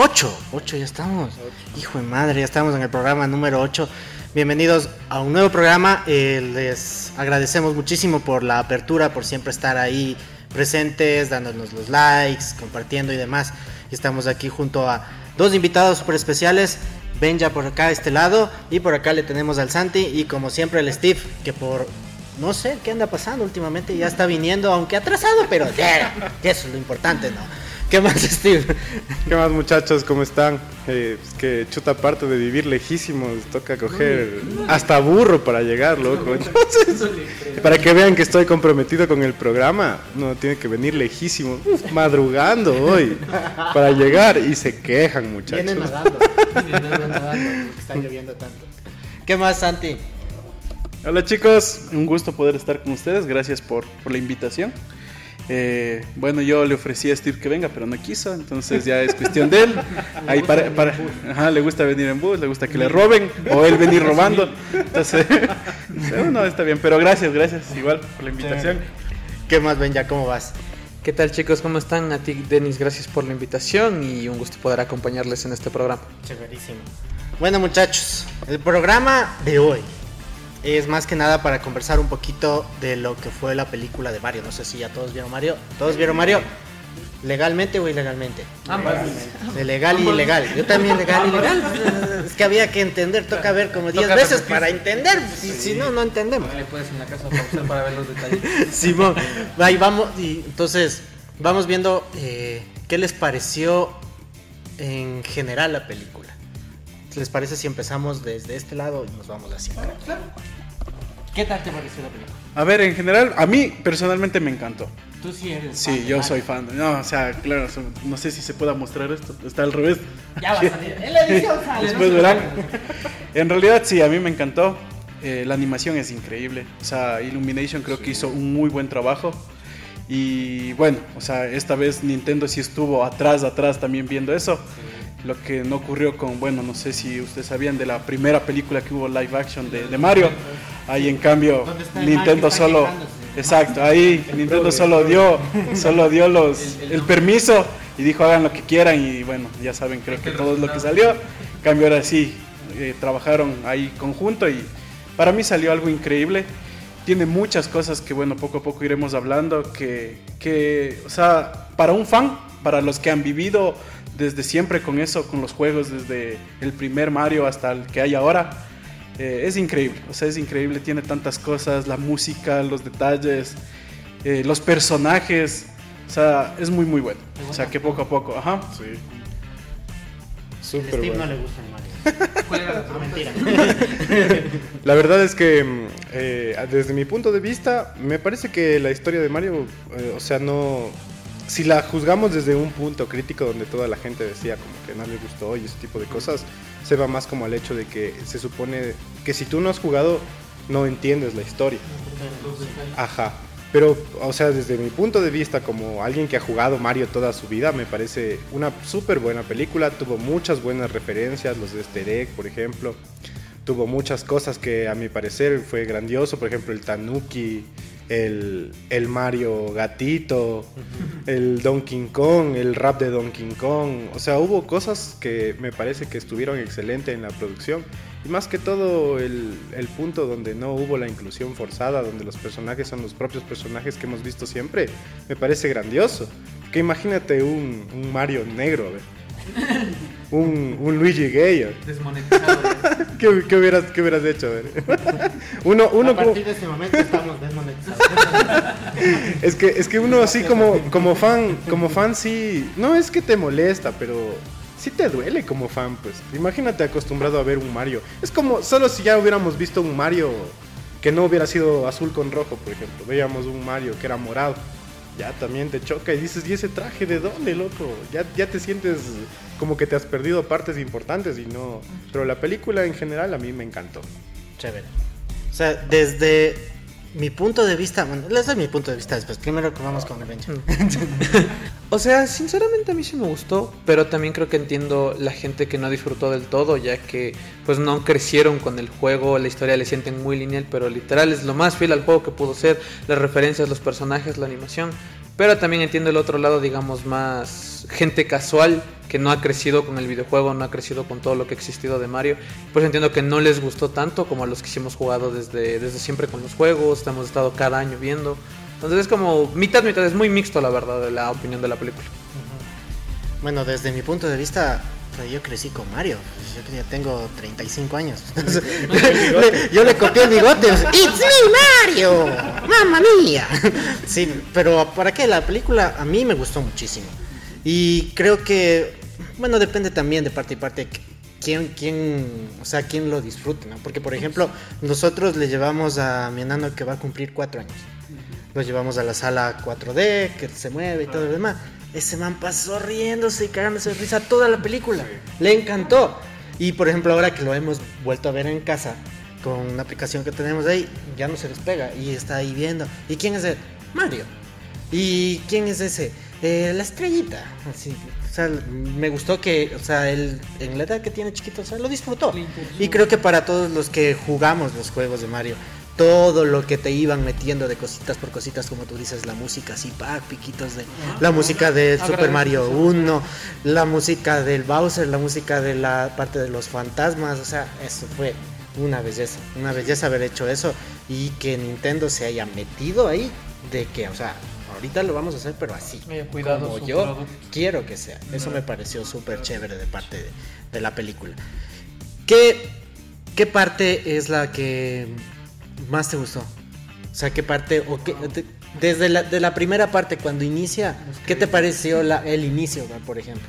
8. 8 ya estamos. Hijo de madre, ya estamos en el programa número 8. Bienvenidos a un nuevo programa. Eh, les agradecemos muchísimo por la apertura, por siempre estar ahí presentes, dándonos los likes, compartiendo y demás. Estamos aquí junto a dos invitados súper especiales. Benja por acá a este lado y por acá le tenemos al Santi y como siempre el Steve que por no sé qué anda pasando últimamente ya está viniendo aunque atrasado pero ya, eso es lo importante no ¿Qué más, Steve? ¿Qué más, muchachos? ¿Cómo están? Eh, es que chuta parte de vivir lejísimos, toca coger hasta burro para llegar, loco. Entonces, para que vean que estoy comprometido con el programa, no tiene que venir lejísimo, madrugando hoy para llegar y se quejan, muchachos. Vienen nadando, vienen nadando, está lloviendo tanto. ¿Qué más, Santi? Hola chicos, un gusto poder estar con ustedes, gracias por, por la invitación. Eh, bueno, yo le ofrecí a Steve que venga, pero no quiso, entonces ya es cuestión de él. Ahí para, para ajá, le gusta venir en bus, le gusta que le roben o él venir robando. Entonces, no, está bien, pero gracias, gracias igual por la invitación. ¿Qué más, Ben? Ya, ¿cómo vas? ¿Qué tal chicos? ¿Cómo están? A ti, Denis, gracias por la invitación y un gusto poder acompañarles en este programa. Chéverísimo. Bueno, muchachos, el programa de hoy es más que nada para conversar un poquito de lo que fue la película de Mario. No sé si ya todos vieron Mario. ¿Todos vieron Mario? ¿Legalmente o ilegalmente? Ambas. De legal y ilegal. Yo también legal y ilegal. Es que había que entender, toca ver como 10 veces para entender. Si, si no, no entendemos. Le puedes en la casa pausar para ver los detalles. Simón, ahí vamos. Y entonces, vamos viendo eh, qué les pareció en general la película. ¿Les parece si empezamos desde este lado y nos vamos así? ¿Qué tal te pareció la película? A ver, en general, a mí personalmente me encantó. Tú sí eres. Sí, fan yo soy fan. No, o sea, claro, no sé si se pueda mostrar esto. Está al revés. Ya va a salir. En la edición sale. Después verán. En realidad, sí, a mí me encantó. Eh, la animación es increíble. O sea, Illumination creo que hizo un muy buen trabajo. Y bueno, o sea, esta vez Nintendo sí estuvo atrás, atrás también viendo eso. Lo que no ocurrió con, bueno, no sé si ustedes sabían de la primera película que hubo live action de, de Mario. Ahí en cambio ¿Dónde está el man que Nintendo solo, exacto, ahí Nintendo solo dio, solo dio los, el permiso y dijo hagan lo que quieran y bueno, ya saben, creo que todo es lo que salió. En cambio ahora sí, eh, trabajaron ahí conjunto y para mí salió algo increíble. Tiene muchas cosas que bueno, poco a poco iremos hablando, que, que o sea, para un fan, para los que han vivido desde siempre con eso, con los juegos, desde el primer Mario hasta el que hay ahora, eh, es increíble, o sea, es increíble, tiene tantas cosas, la música, los detalles, eh, los personajes, o sea, es muy muy bueno. O sea, que poco a poco, ajá. Sí. A Súper Steve bueno. no le gusta el Mario. ¿Cuál era la No, mentira. La verdad es que mm, eh, desde mi punto de vista, me parece que la historia de Mario, eh, o sea, no... Si la juzgamos desde un punto crítico donde toda la gente decía como que no le gustó y ese tipo de cosas, se va más como al hecho de que se supone que si tú no has jugado, no entiendes la historia. Ajá. Pero, o sea, desde mi punto de vista, como alguien que ha jugado Mario toda su vida, me parece una súper buena película. Tuvo muchas buenas referencias, los de Easter egg, por ejemplo. Tuvo muchas cosas que a mi parecer fue grandioso, por ejemplo, el Tanuki, el, el Mario gatito, el Donkey Kong, el rap de Donkey Kong. O sea, hubo cosas que me parece que estuvieron excelentes en la producción. Y más que todo el, el punto donde no hubo la inclusión forzada, donde los personajes son los propios personajes que hemos visto siempre, me parece grandioso. Que imagínate un, un Mario negro, a ver. Un, un Luigi gay. Desmonetizado. ¿Qué, qué hubieras, qué hubieras hecho? Uno, uno a como- partir de este momento estamos desmonetizados. es que, es que uno así como, como fan, como fan sí, no es que te molesta, pero sí te duele como fan, pues. Imagínate acostumbrado a ver un Mario. Es como, solo si ya hubiéramos visto un Mario que no hubiera sido azul con rojo, por ejemplo. Veíamos un Mario que era morado. Ya también te choca y dices, ¿y ese traje de dónde, loco? Ya, ya te sientes como que te has perdido partes importantes y no... Pero la película en general a mí me encantó. Chévere. O sea, desde mi punto de vista, bueno, les doy mi punto de vista después. Primero que vamos con el Benja. O sea, sinceramente a mí sí me gustó, pero también creo que entiendo la gente que no disfrutó del todo, ya que pues no crecieron con el juego, la historia le sienten muy lineal, pero literal es lo más fiel al juego que pudo ser, las referencias, los personajes, la animación. Pero también entiendo el otro lado, digamos, más gente casual que no ha crecido con el videojuego, no ha crecido con todo lo que ha existido de Mario. Pues entiendo que no les gustó tanto como a los que hemos jugado desde, desde siempre con los juegos, hemos estado cada año viendo. Entonces es como mitad, mitad, es muy mixto la verdad de la opinión de la película. Bueno, desde mi punto de vista, pues, yo crecí con Mario. Yo que ya tengo 35 años. Le- yo le copié el bigote. ¡It's me, Mario! ¡Mamma mía! Sí, pero ¿para qué? La película a mí me gustó muchísimo. Y creo que, bueno, depende también de parte y parte quién, quién, o sea, quién lo disfrute, ¿no? Porque, por ejemplo, nosotros le llevamos a mi enano que va a cumplir cuatro años. Lo llevamos a la sala 4D, que se mueve y todo lo demás. Ese man pasó riéndose y cagándose de risa toda la película. Le encantó. Y por ejemplo, ahora que lo hemos vuelto a ver en casa, con una aplicación que tenemos ahí, ya no se despega y está ahí viendo. ¿Y quién es él? Mario. ¿Y quién es ese? Eh, la estrellita. Así, o sea, me gustó que, o sea, él en la edad que tiene chiquito, o sea, lo disfrutó. Y creo que para todos los que jugamos los juegos de Mario, todo lo que te iban metiendo de cositas por cositas, como tú dices, la música así, pa, piquitos de la música de Super Mario 1, la música del Bowser, la música de la parte de los fantasmas, o sea, eso fue una belleza, una belleza haber hecho eso y que Nintendo se haya metido ahí de que, o sea, ahorita lo vamos a hacer, pero así, cuidado como yo producto. quiero que sea. Eso me pareció súper chévere de parte de, de la película. ¿Qué, ¿Qué parte es la que más te gustó? O sea, ¿qué parte, o qué, de- desde la, de la primera parte, cuando inicia, ¿qué te pareció la, el inicio, por ejemplo?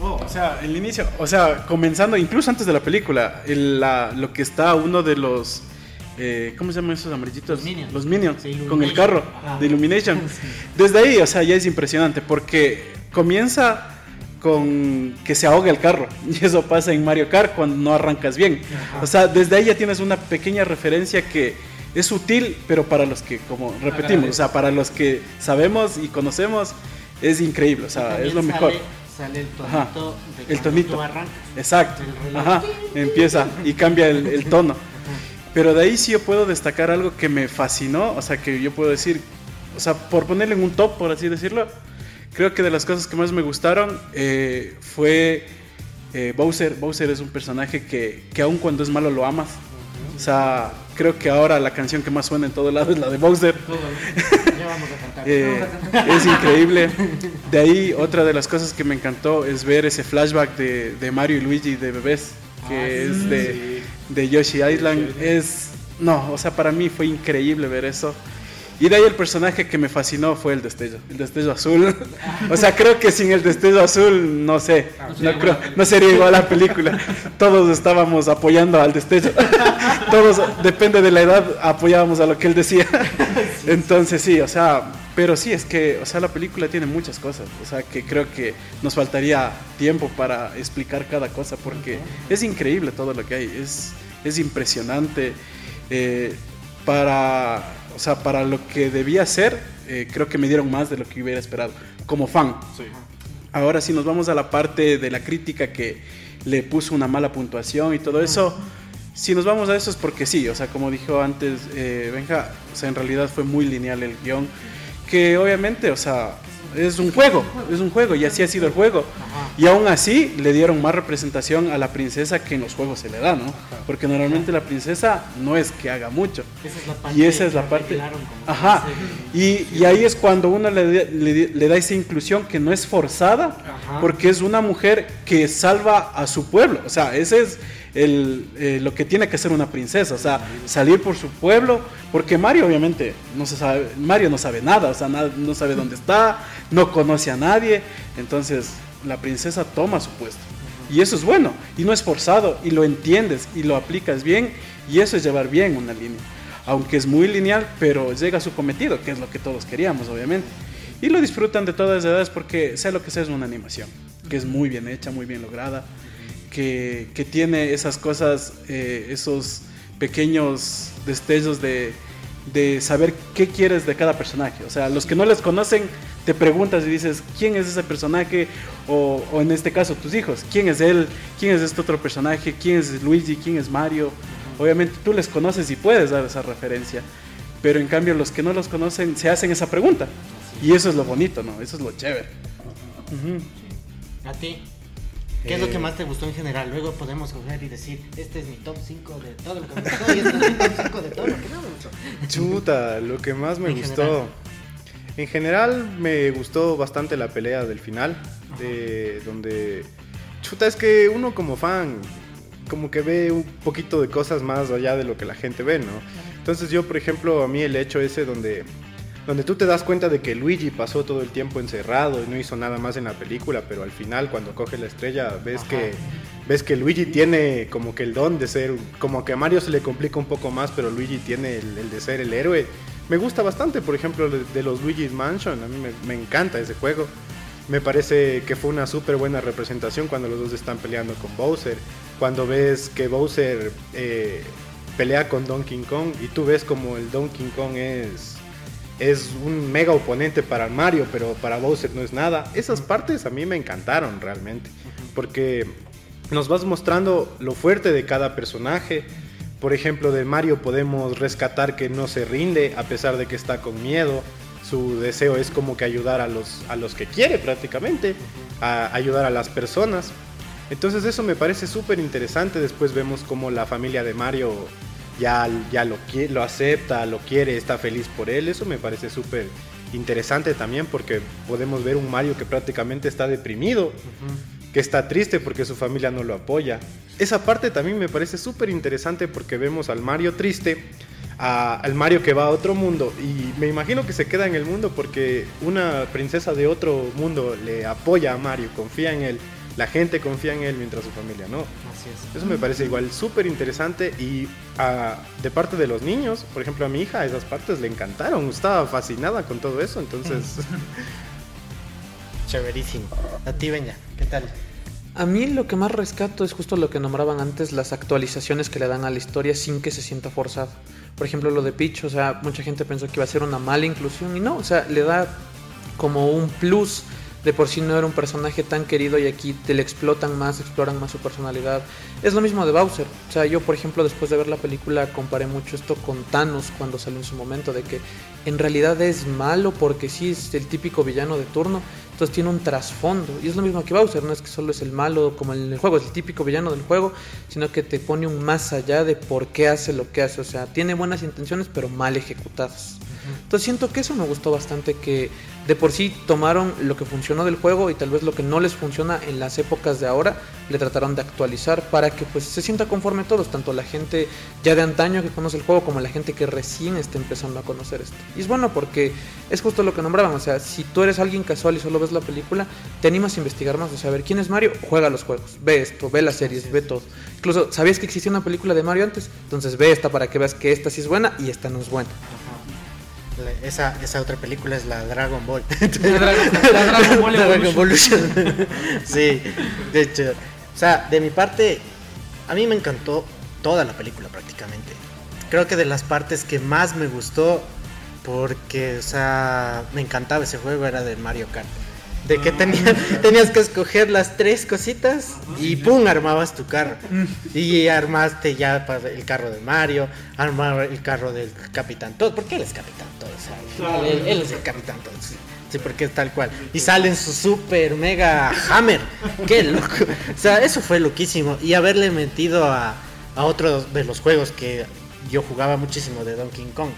Oh, o sea, el inicio, o sea, comenzando incluso antes de la película, el- la- lo que está uno de los, eh, ¿cómo se llaman esos amarillitos? Los Minions. Los Minions, con el carro de Illumination. Desde ahí, o sea, ya es impresionante porque comienza con que se ahoga el carro y eso pasa en Mario Kart cuando no arrancas bien. O sea, desde ahí ya tienes una pequeña referencia que es sutil, pero para los que, como repetimos, o sea, para los que sabemos y conocemos, es increíble, o sea, es lo mejor. Sale el Ajá, tonito de el tonito. tú arrancas. Exacto. El. Ajá. Empieza y cambia el, el tono. Pero de ahí sí yo puedo destacar algo que me fascinó. O sea, que yo puedo decir, o sea, por ponerle en un top, por así decirlo, creo que de las cosas que más me gustaron eh, fue eh, Bowser. Bowser es un personaje que, que aun cuando es malo lo amas. O sea, creo que ahora la canción que más suena en todo lado es la de Bowser. Ya vamos a cantar. Eh, es increíble. De ahí, otra de las cosas que me encantó es ver ese flashback de, de Mario y Luigi de bebés, que es de, de Yoshi Island. Es, no, o sea, para mí fue increíble ver eso. Y de ahí el personaje que me fascinó fue el destello, el destello azul. O sea, creo que sin el destello azul, no sé, no, creo, no sería igual la película. Todos estábamos apoyando al destello. Todos, depende de la edad, apoyábamos a lo que él decía. Entonces sí, o sea, pero sí, es que, o sea, la película tiene muchas cosas. O sea, que creo que nos faltaría tiempo para explicar cada cosa porque es increíble todo lo que hay. Es, es impresionante. Eh, para, o sea, para lo que debía ser, eh, creo que me dieron más de lo que hubiera esperado, como fan. Ahora si nos vamos a la parte de la crítica que le puso una mala puntuación y todo eso, si nos vamos a eso es porque sí, o sea, como dijo antes eh, Benja, o sea, en realidad fue muy lineal el guion, que obviamente, o sea, es un juego, es un juego y así ha sido el juego. Y aún así le dieron más representación a la princesa que en los juegos se le da, ¿no? Porque normalmente la princesa no es que haga mucho. Esa es la parte Y esa es la parte. Ajá. Y, y ahí es cuando uno le, le- le da esa inclusión que no es forzada, porque es una mujer que salva a su pueblo. O sea, ese es eh, lo que tiene que hacer una princesa. O sea, salir por su pueblo. Porque Mario, obviamente, no se sabe. Mario no sabe nada. O sea, no sabe dónde está, no conoce a nadie. Entonces, la princesa toma su puesto. Y eso es bueno, y no es forzado, y lo entiendes, y lo aplicas bien, y eso es llevar bien una línea. Aunque es muy lineal, pero llega a su cometido, que es lo que todos queríamos, obviamente. Y lo disfrutan de todas las edades porque sea lo que sea es una animación, que es muy bien hecha, muy bien lograda, que, que tiene esas cosas, eh, esos pequeños destellos de, de saber qué quieres de cada personaje. O sea, los que no les conocen, te preguntas y dices, ¿quién es ese personaje? O, o, en este caso, tus hijos, ¿quién es él? ¿Quién es este otro personaje? ¿Quién es Luigi? ¿Quién es Mario? Obviamente tú les conoces y puedes dar esa referencia. Pero en cambio los que no los conocen se hacen esa pregunta. Y eso es lo bonito, ¿no? Eso es lo chévere. Uh -huh. ¿A ti? ¿Qué eh, es lo que más te gustó en general? Luego podemos coger y decir, este es mi top 5 de todo lo que me gustó y este es mi top 5 de todo lo que no me gustó. Chuta, lo que más me En gustó. general. En general me gustó bastante la pelea del final, de, donde... Chuta, es que uno como fan como que ve un poquito de cosas más allá de lo que la gente ve, ¿no? Entonces yo, por ejemplo, a mí el hecho ese donde, donde tú te das cuenta de que Luigi pasó todo el tiempo encerrado y no hizo nada más en la película, pero al final cuando coge la estrella ves Ajá. que ves que Luigi tiene como que el don de ser, como que a Mario se le complica un poco más, pero Luigi tiene el, el de ser el héroe. Me gusta bastante, por ejemplo, de, los Luigi's Mansion, a mí me, me encanta ese juego. Me parece que fue una súper buena representación cuando los dos están peleando con Bowser. Cuando ves que Bowser eh, pelea con Donkey Kong y tú ves como el Donkey Kong es, es un mega oponente para Mario, pero para Bowser no es nada. Esas partes a mí me encantaron realmente. Porque nos vas mostrando lo fuerte de cada personaje. Por ejemplo, de Mario podemos rescatar que no se rinde a pesar de que está con miedo su deseo es como que ayudar a los, a los que quiere prácticamente, a ayudar a las personas. Entonces eso me parece súper interesante. Después vemos como la familia de Mario ya, ya lo, acepta, lo quiere, está feliz por él. Eso me parece súper interesante también porque podemos ver un Mario que prácticamente está deprimido, que está triste porque su familia no lo apoya. Esa parte también me parece súper interesante porque vemos al Mario triste a- al Mario que va a otro mundo y me imagino que se queda en el mundo porque una princesa de otro mundo le apoya a Mario, confía en él, la gente confía en él mientras su familia no. Así es. Eso me parece igual súper interesante y ah, de parte de los niños, por ejemplo a mi hija esas partes le encantaron, estaba fascinada con todo eso, entonces Chéverísimo. A ti, Benja, ¿qué tal? A mí lo que más rescato es justo lo que nombraban antes, las actualizaciones que le dan a la historia sin que se sienta forzado. Por ejemplo, lo de Peach, o sea, mucha gente pensó que iba a ser una mala inclusión y no, o sea, le da como un plus. De por sí no era un personaje tan querido y aquí te le explotan más, exploran más su personalidad. Es lo mismo de Bowser. O sea, yo por ejemplo después de ver la película comparé mucho esto con Thanos cuando salió en su momento, de que en realidad es malo porque sí es el típico villano de turno, entonces tiene un trasfondo. Y es lo mismo que Bowser, no es que solo es el malo como en el juego, es el típico villano del juego, sino que te pone un más allá de por qué hace lo que hace. O sea, tiene buenas intenciones pero mal ejecutadas. Entonces siento que eso me gustó bastante, que de por sí tomaron lo que funcionó del juego y tal vez lo que no les funciona en las épocas de ahora, le trataron de actualizar para que pues se sienta conforme todos, tanto la gente ya de antaño que conoce el juego como la gente que recién está empezando a conocer esto. Y es bueno porque es justo lo que nombraban, o sea, si tú eres alguien casual y solo ves la película, te animas a investigar más, o sea, a ver quién es Mario, juega los juegos, ve esto, ve las series, ve todo. Incluso, ¿sabías que existía una película de Mario antes? Entonces ve esta para que veas que esta sí es buena y esta no es buena. La- Esa, esa otra película es la Dragon Ball. La Dragon- la Dragon Ball. Evolution. sí, de hecho. O sea, de mi parte, a mí me encantó toda la película prácticamente. Creo que de las partes que más me gustó, porque, o sea, me encantaba ese juego, era de Mario Kart. De que tenía- tenías que escoger las tres cositas y ¡pum! armabas tu carro. Y armaste ya el carro de Mario, armar el carro del Capitán Todd. ¿Por qué él es Capitán Todd? O sea, él, él es el Capitán Todd. Sí, Sí, porque es tal cual. Y sale en su super mega hammer. ¡Qué loco! O sea, eso fue loquísimo. Y haberle metido a, a otro de los juegos que yo jugaba muchísimo de Donkey Kong.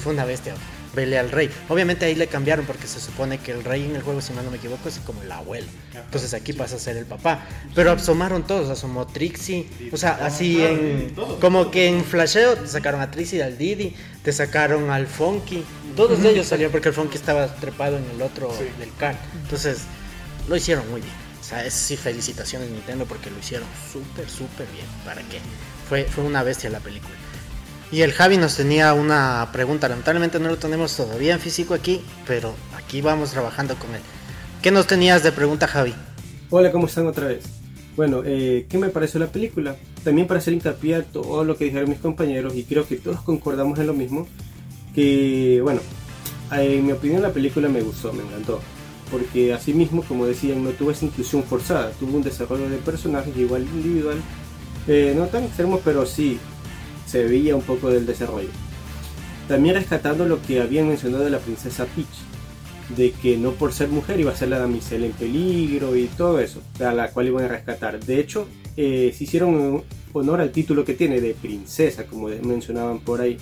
Fue una bestia. Vele al rey. Obviamente ahí le cambiaron porque se supone que el rey en el juego, si mal no me equivoco, es como el abuelo. Entonces aquí pasa a ser el papá. Pero asomaron todos, asomó Trixie. O sea, así en. Como que en flasheo te sacaron a Trixie, al Didi, te sacaron al Funky. Todos ellos salieron porque el Funky estaba trepado en el otro del car. Entonces, lo hicieron muy bien. O sea, es, sí, felicitaciones Nintendo porque lo hicieron súper, súper bien. ¿Para qué? Fue, fue una bestia la película. Y el Javi nos tenía una pregunta, lamentablemente no lo tenemos todavía en físico aquí, pero aquí vamos trabajando con él. ¿Qué nos tenías de pregunta, Javi? Hola, ¿cómo están otra vez? Bueno, eh, ¿qué me pareció la película? También para hacer hincapié a todo lo que dijeron mis compañeros, y creo que todos concordamos en lo mismo, que, bueno, en mi opinión la película me gustó, me encantó. Porque así mismo, como decían, no tuvo esa inclusión forzada, tuvo un desarrollo de personajes igual individual, eh, no tan extremo, pero sí se veía un poco del desarrollo. También rescatando lo que habían mencionado de la princesa Peach, de que no por ser mujer iba a ser la damisela en peligro y todo eso, a la cual iban a rescatar. De hecho, eh, se hicieron honor al título que tiene de princesa, como mencionaban por ahí,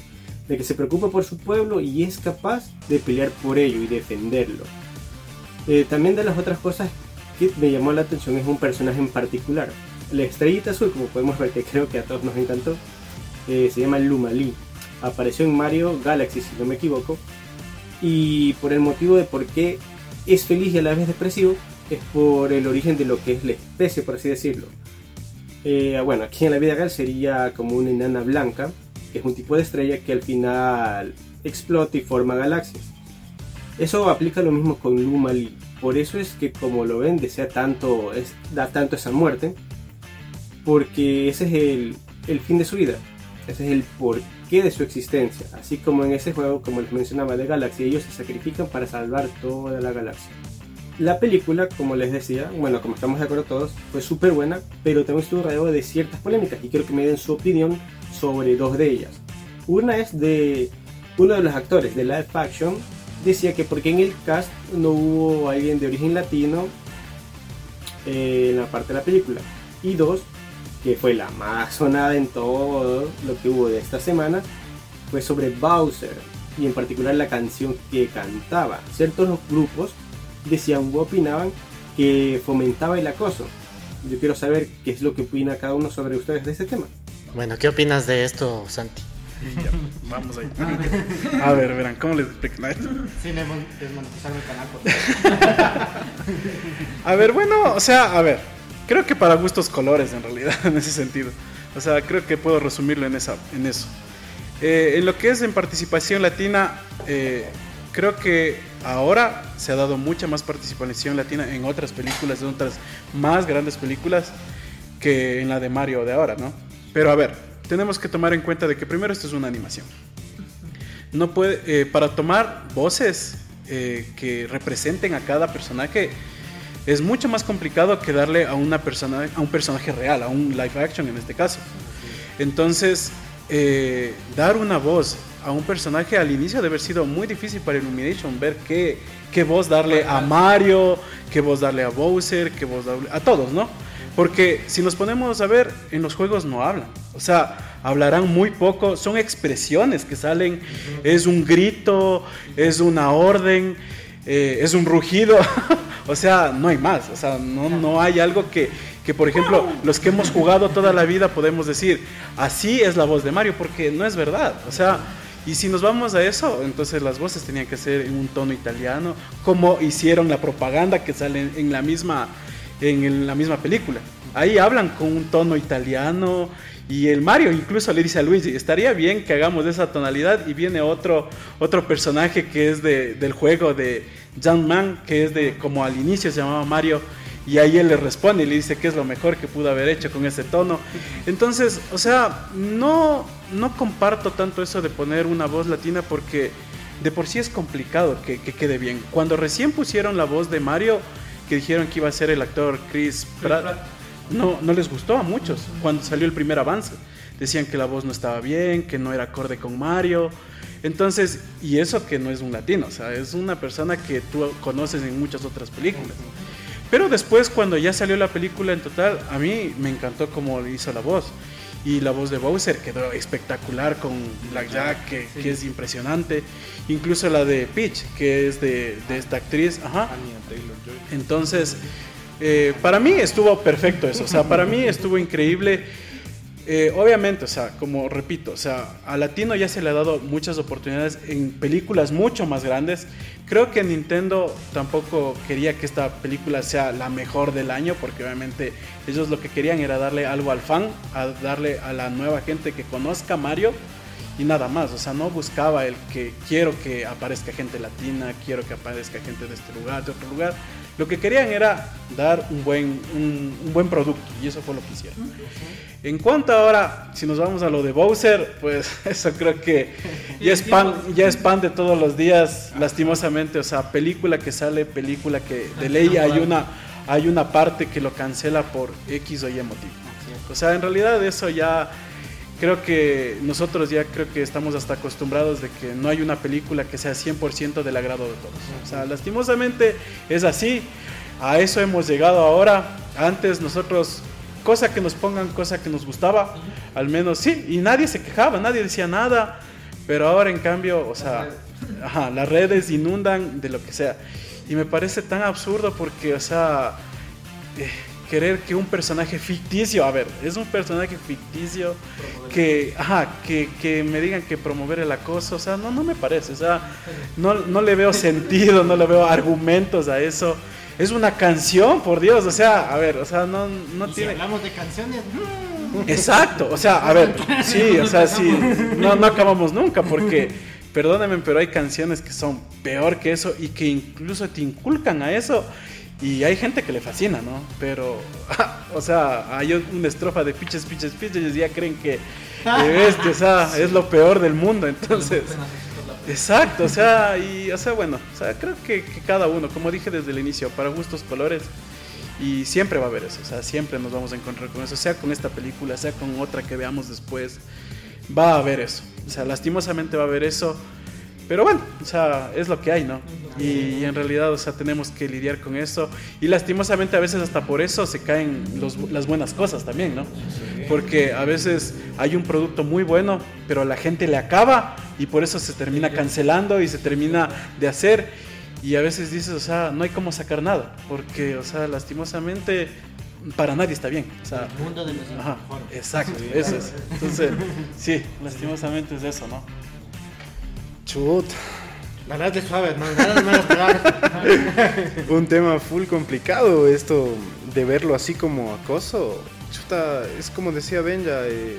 de que se preocupa por su pueblo y es capaz de pelear por ello y defenderlo. Eh, también de las otras cosas que me llamó la atención es un personaje en particular. La estrellita azul, como podemos ver que creo que a todos nos encantó, eh, se llama Luma Lee. Apareció en Mario Galaxy, si no me equivoco. Y por el motivo de por qué es feliz y a la vez depresivo, es por el origen de lo que es la especie, por así decirlo. Eh, bueno, aquí en la vida real sería como una enana blanca, que es un tipo de estrella que al final explota y forma galaxias. Eso aplica lo mismo con Luma Lee. Por eso es que como lo ven, desea tanto, es, da tanto esa muerte, porque ese es el, el fin de su vida. Ese es el porqué de su existencia. Así como en ese juego, como les mencionaba, de Galaxy, ellos se sacrifican para salvar toda la galaxia. La película, como les decía, bueno, como estamos de acuerdo todos, fue súper buena, pero también estuvo rodeado de ciertas polémicas y quiero que me den su opinión sobre dos de ellas. Una es de uno de los actores de live action, decía que porque en el cast no hubo alguien de origen latino eh, en la parte de la película. Y dos, que fue la más sonada en todo lo que hubo de esta semana, fue sobre Bowser y en particular la canción que cantaba. Ciertos grupos decían o opinaban que fomentaba el acoso. Yo quiero saber qué es lo que opina cada uno sobre ustedes de este tema. Bueno, ¿qué opinas de esto, Santi? Ya, vamos ahí. A ver, verán, ¿cómo les explico? Sin desmonetizar el canal. A ver, bueno, o sea, a ver, creo que para gustos colores en realidad, en ese sentido. O sea, creo que puedo resumirlo en, esa, en eso. Eh, en lo que es en participación latina, eh, creo que ahora se ha dado mucha más participación latina en otras películas, en otras más grandes películas que en la de Mario de ahora, ¿no? Pero a ver, tenemos que tomar en cuenta de que primero esto es una animación. No puede, eh, para tomar voces eh, que representen a cada personaje es mucho más complicado que darle a, una persona, a un personaje real, a un live action en este caso. Entonces, eh, dar una voz a un personaje al inicio debe haber sido muy difícil para Illumination ver qué, qué voz darle a Mario, qué voz darle a Bowser, qué voz darle a todos, ¿no? Porque si nos ponemos a ver, en los juegos no hablan. O sea, hablarán muy poco, son expresiones que salen, es un grito, es una orden, eh, es un rugido. o sea, no hay más. O sea, no, no hay algo que, que, por ejemplo, los que hemos jugado toda la vida podemos decir, así es la voz de Mario, porque no es verdad. O sea, y si nos vamos a eso, entonces las voces tenían que ser en un tono italiano, como hicieron la propaganda que sale en la misma, en la misma película. Ahí hablan con un tono italiano y el Mario incluso le dice a Luigi, estaría bien que hagamos esa tonalidad y viene otro, otro personaje que es de, del juego de Man, que es de como al inicio se llamaba Mario y ahí él le responde y le dice que es lo mejor que pudo haber hecho con ese tono. Entonces, o sea, no, no comparto tanto eso de poner una voz latina porque de por sí es complicado que, que quede bien. Cuando recién pusieron la voz de Mario, que dijeron que iba a ser el actor Chris Pratt, no, no les gustó a muchos cuando salió el primer avance. Decían que la voz no estaba bien, que no era acorde con Mario. Entonces, y eso que no es un latino, o sea, es una persona que tú conoces en muchas otras películas. Pero después, cuando ya salió la película en total, a mí me encantó cómo hizo la voz. Y la voz de Bowser quedó espectacular con Blackjack, que, que es impresionante. Incluso la de Peach, que es de, de esta actriz. Ajá. Entonces, eh, para mí estuvo perfecto eso. O sea, para mí estuvo increíble. Eh, obviamente, o sea, como repito, o sea, a Latino ya se le ha dado muchas oportunidades en películas mucho más grandes. Creo que Nintendo tampoco quería que esta película sea la mejor del año, porque obviamente ellos lo que querían era darle algo al fan, a darle a la nueva gente que conozca Mario y nada más. O sea, no buscaba el que quiero que aparezca gente latina, quiero que aparezca gente de este lugar, de otro lugar. Lo que querían era dar un buen, un, un buen producto y eso fue lo que hicieron. En cuanto ahora, si nos vamos a lo de Bowser, pues eso creo que ya es pan, ya es pan de todos los días, lastimosamente. O sea, película que sale, película que de ley hay una, hay una parte que lo cancela por X o Y motivo. O sea, en realidad eso ya creo que nosotros ya creo que estamos hasta acostumbrados de que no hay una película que sea 100% del agrado de todos. O sea, lastimosamente es así. A eso hemos llegado ahora. Antes nosotros cosa que nos pongan, cosa que nos gustaba, al menos sí, y nadie se quejaba, nadie decía nada, pero ahora en cambio, o sea, ajá, las redes inundan de lo que sea. Y me parece tan absurdo porque, o sea, eh, querer que un personaje ficticio, a ver, es un personaje ficticio que, ajá, que, que me digan que promover el acoso, o sea, no, no me parece, o sea, no, no le veo sentido, no le veo argumentos a eso. Es una canción, por Dios, o sea, a ver, o sea, no, no Y si tiene... hablamos de canciones, Exacto, o sea, a ver, sí, o sea, sí, no, no acabamos nunca porque, perdónenme, pero hay canciones que son peor que eso y que incluso te inculcan a eso y hay gente que le fascina, ¿no? Pero, o sea, hay una estrofa de piches, piches, piches y ya creen que, que bestia, o sea, es lo peor del mundo, entonces... Exacto, o sea, y, o sea, bueno, o sea, creo que, que cada uno, como dije desde el inicio, para gustos, colores, y siempre va a haber eso, o sea, siempre nos vamos a encontrar con eso, sea con esta película, sea con otra que veamos después, va a haber eso, o sea, lastimosamente va a haber eso, pero bueno, o sea, es lo que hay, ¿no? Y, en realidad, o sea, tenemos que lidiar con eso, y lastimosamente a veces hasta por eso se caen los- las buenas cosas también, ¿no? Porque a veces hay un producto muy bueno, pero la gente le acaba y por eso se termina cancelando y se termina de hacer. Y a veces dices, o sea, no hay cómo sacar nada, porque, o sea, lastimosamente para nadie está bien. O sea, el mundo de los ajá, exacto, eso es. Entonces, sí, lastimosamente es eso, ¿no? Chut. La verdad es suave, hermano. Nada me lo esperaba. Un tema full complicado esto de verlo así como acoso. Chuta, es como decía Benja, eh,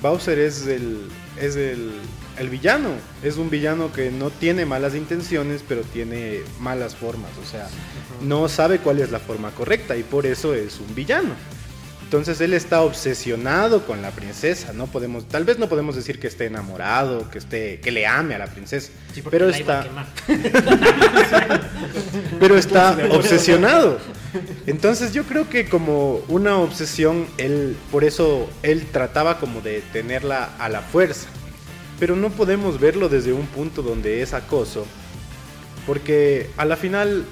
Bowser es el es el, el villano, es un villano que no tiene malas intenciones, pero tiene malas formas, o sea, no sabe cuál es la forma correcta y por eso es un villano. Entonces él está obsesionado con la princesa, no podemos, tal vez no podemos decir que esté enamorado, que esté, que le ame a la princesa, Sí, porque pero la iba a está, quemar. pero está obsesionado. Entonces yo creo que como una obsesión, él, por eso él trataba como de tenerla a la fuerza. Pero no podemos verlo desde un punto donde es acoso, porque a la final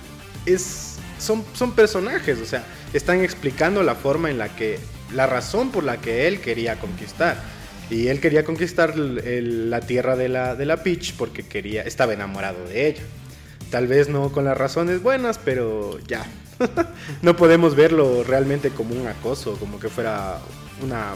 es, son, son personajes, o sea, están explicando la forma en la que, la razón por la que él quería conquistar. Y él quería conquistar la tierra de la, de la Peach porque quería, estaba enamorado de ella. Tal vez no con las razones buenas, pero ya. no podemos verlo realmente como un acoso, como que fuera una,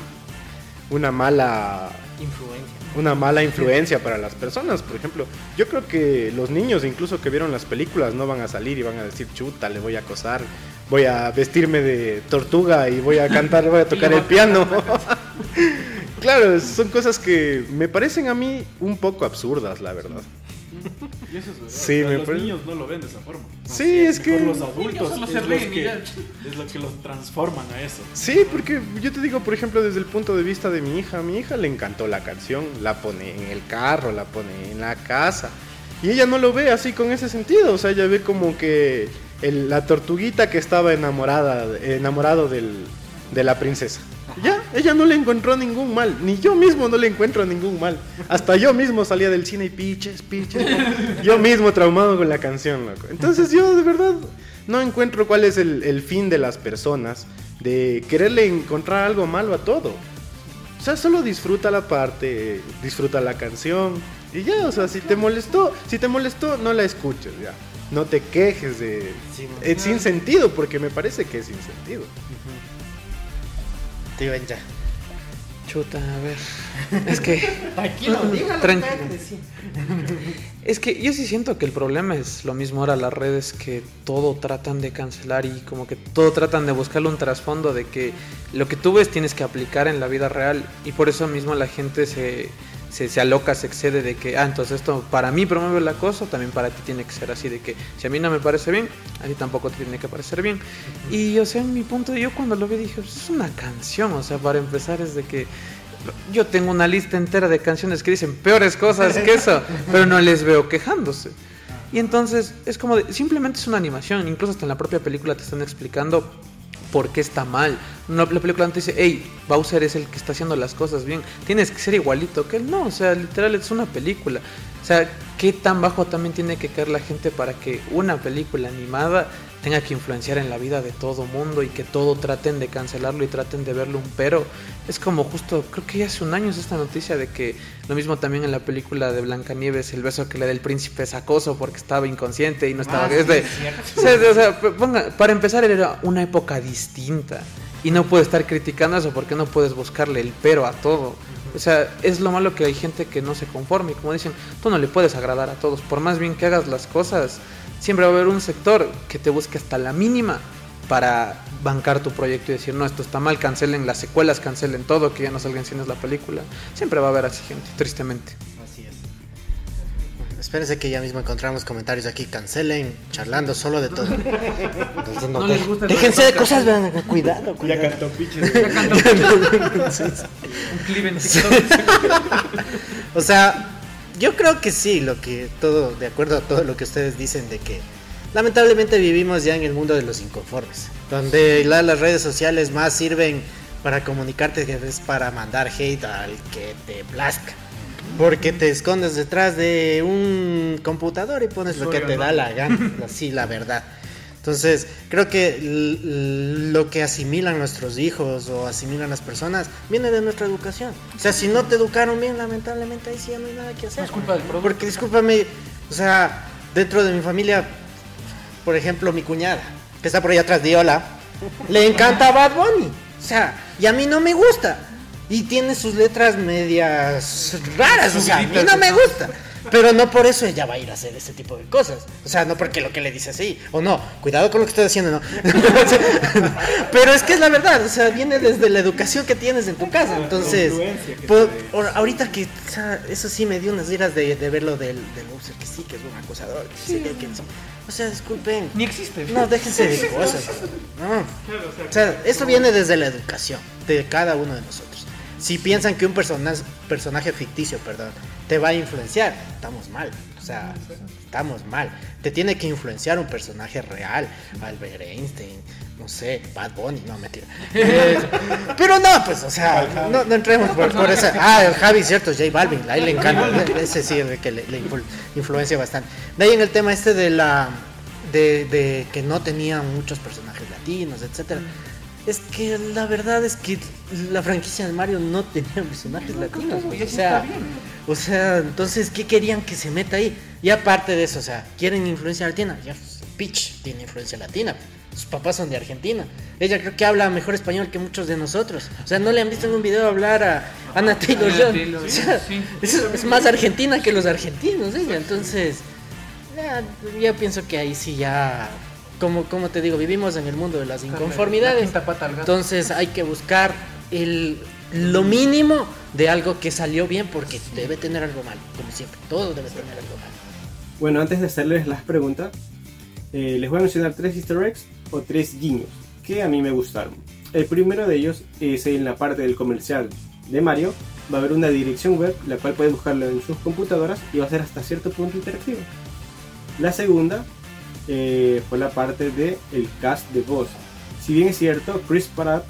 una mala Influencia. Una mala influencia para las personas. Por ejemplo, yo creo que los niños, incluso que vieron las películas, no van a salir y van a decir, chuta, le voy a acosar, voy a vestirme de tortuga y voy a cantar, voy a tocar el piano. claro, son cosas que me parecen a mí un poco absurdas, la verdad. Y eso es verdad. Sí, o sea, me los parece- niños no lo ven de esa forma. Sí, es que... Por los adultos es, los y que, es lo que los transforman a eso. Sí, porque yo te digo, por ejemplo, desde el punto de vista de mi hija, a mi hija le encantó la canción, la pone en el carro, la pone en la casa, y ella no lo ve así con ese sentido, o sea, ella ve como que el- la tortuguita que estaba enamorada, enamorado del- de la princesa. Ya, ella no le encontró ningún mal, ni yo mismo no le encuentro ningún mal. Hasta yo mismo salía del cine y piches, piches. Yo mismo traumado con la canción, loco. Entonces yo de verdad no encuentro cuál es el, el fin de las personas de quererle encontrar algo malo a todo. O sea, solo disfruta la parte, disfruta la canción y ya, o sea, si te molestó, si te molestó, no la escuches, ya. No te quejes de... Es sin sentido, porque me parece que es sin sentido. Ya. Chuta, a ver. Es que. Tranquilo, dígalo. Tranqui-. Es que yo sí siento que el problema es lo mismo ahora las redes que todo tratan de cancelar y como que todo tratan de buscarle un trasfondo de que lo que tú ves tienes que aplicar en la vida real y por eso mismo la gente se, se, se aloca, se excede de que, ah, entonces esto para mí promueve el acoso, también para ti tiene que ser así, de que si a mí no me parece bien, a ti tampoco te tiene que parecer bien. Y, o sea, en mi punto, yo cuando lo vi dije, "Pues, es una canción, o sea, para empezar es de que yo tengo una lista entera de canciones que dicen peores cosas que eso, pero no les veo quejándose. Y entonces es como de, simplemente es una animación, incluso hasta en la propia película te están explicando por qué está mal. No, la película no te dice, hey, Bowser es el que está haciendo las cosas bien, tienes que ser igualito que él. No, o sea, literal es una película. O sea, ¿qué tan bajo también tiene que caer la gente para que una película animada tenga que influenciar en la vida de todo mundo y que todo traten de cancelarlo y traten de verlo un pero? Es como justo, creo que ya hace un año es esta noticia de que lo mismo también en la película de Blancanieves, el beso que le da el príncipe es acoso porque estaba inconsciente y no estaba... Ah, es sí, de- es o sea, ponga- para empezar era una época distinta y no puedes estar criticando eso porque no puedes buscarle el pero a todo. O sea, es lo malo que hay gente que no se conforma y como dicen, tú no le puedes agradar a todos. Por más bien que hagas las cosas, siempre va a haber un sector que te busque hasta la mínima para bancar tu proyecto y decir, no, esto está mal, cancelen las secuelas, cancelen todo, que ya no salga en cines la película. Siempre va a haber así gente, tristemente. Así es. Espérense que ya mismo encontramos comentarios aquí. Cancelen, charlando solo de todo. Entonces, no, No les gusta déjense de cosas, vean, cuidado, Ya cuidado. cantó piches. Un clip en TikTok. O sea, yo creo que sí, lo que todo, de acuerdo a todo lo que ustedes dicen de que lamentablemente vivimos ya en el mundo de los inconformes, donde la- las redes sociales más sirven para comunicarte que es para mandar hate al que te plazca. Porque te escondes detrás de un computador y pones lo que te da la gana, así la verdad. Entonces, creo que lo que asimilan nuestros hijos o asimilan las personas viene de nuestra educación. O sea, si no te educaron bien, lamentablemente ahí sí ya no hay nada que hacer. Es culpa del producto. Porque discúlpame, o sea, dentro de mi familia, por ejemplo, mi cuñada, que está por ahí atrás de Hola, le encanta Bad Bunny. O sea, y a mí no me gusta. Y tiene sus letras medias raras, o sea, a mí no me gusta. Pero no por eso ella va a ir a hacer ese tipo de cosas. O sea, no porque lo que le dice así. O no, cuidado con lo que estoy diciendo, no. Pero es que es la verdad, o sea, viene desde la educación que tienes en tu casa. Entonces, por- ahorita que, o sea, eso sí me dio unas iras de, de verlo del, del Bowser, que sí, que es un acosador. que sí, que- que sí. O sea, disculpen. Ni existe. No, déjense de cosas. No. O sea, eso viene desde la educación de cada uno de nosotros. Si piensan que un personaje, personaje ficticio, perdón, te va a influenciar, estamos mal. O sea, estamos mal. Te tiene que influenciar un personaje real, Albert Einstein, no sé, Bad Bunny, no, mentira. Eh, pero no, pues, o sea, no, no entremos por, por esa. Ah, el Javi, cierto, J Balvin, a él le encanta. Ese sí, el que le, le influ- influencia bastante. De ahí en el tema este de la. De, de que no tenía muchos personajes latinos, etcétera. Es que la verdad es que la franquicia de Mario no tenía personajes latinos. o sea, o sea, entonces, ¿qué querían que se meta ahí? Y aparte de eso, o sea, ¿quieren influencia latina? Ya, pues, Peach tiene influencia latina. Sus papás son de Argentina. Ella creo que habla mejor español que muchos de nosotros. O sea, no le han visto en un video hablar a Ana Taylor O sea, sí. es, es más argentina que los argentinos, ella. Entonces, ya, yo pienso que ahí sí ya, como, como te digo, vivimos en el mundo de las La inconformidades. quinta pata al gato. Entonces hay que buscar el, lo mínimo de algo que salió bien porque debe tener algo mal, como siempre. Todo debe tener algo mal. Bueno, antes de hacerles las preguntas, eh, les voy a mencionar tres easter eggs o tres guiños que a mí me gustaron. El primero de ellos es en la parte del comercial de Mario. Va a haber una dirección web, la cual pueden buscarlo en sus computadoras y va a ser hasta cierto punto interactiva. La segunda eh, fue la parte del el cast de voz. Si bien es cierto, Chris Pratt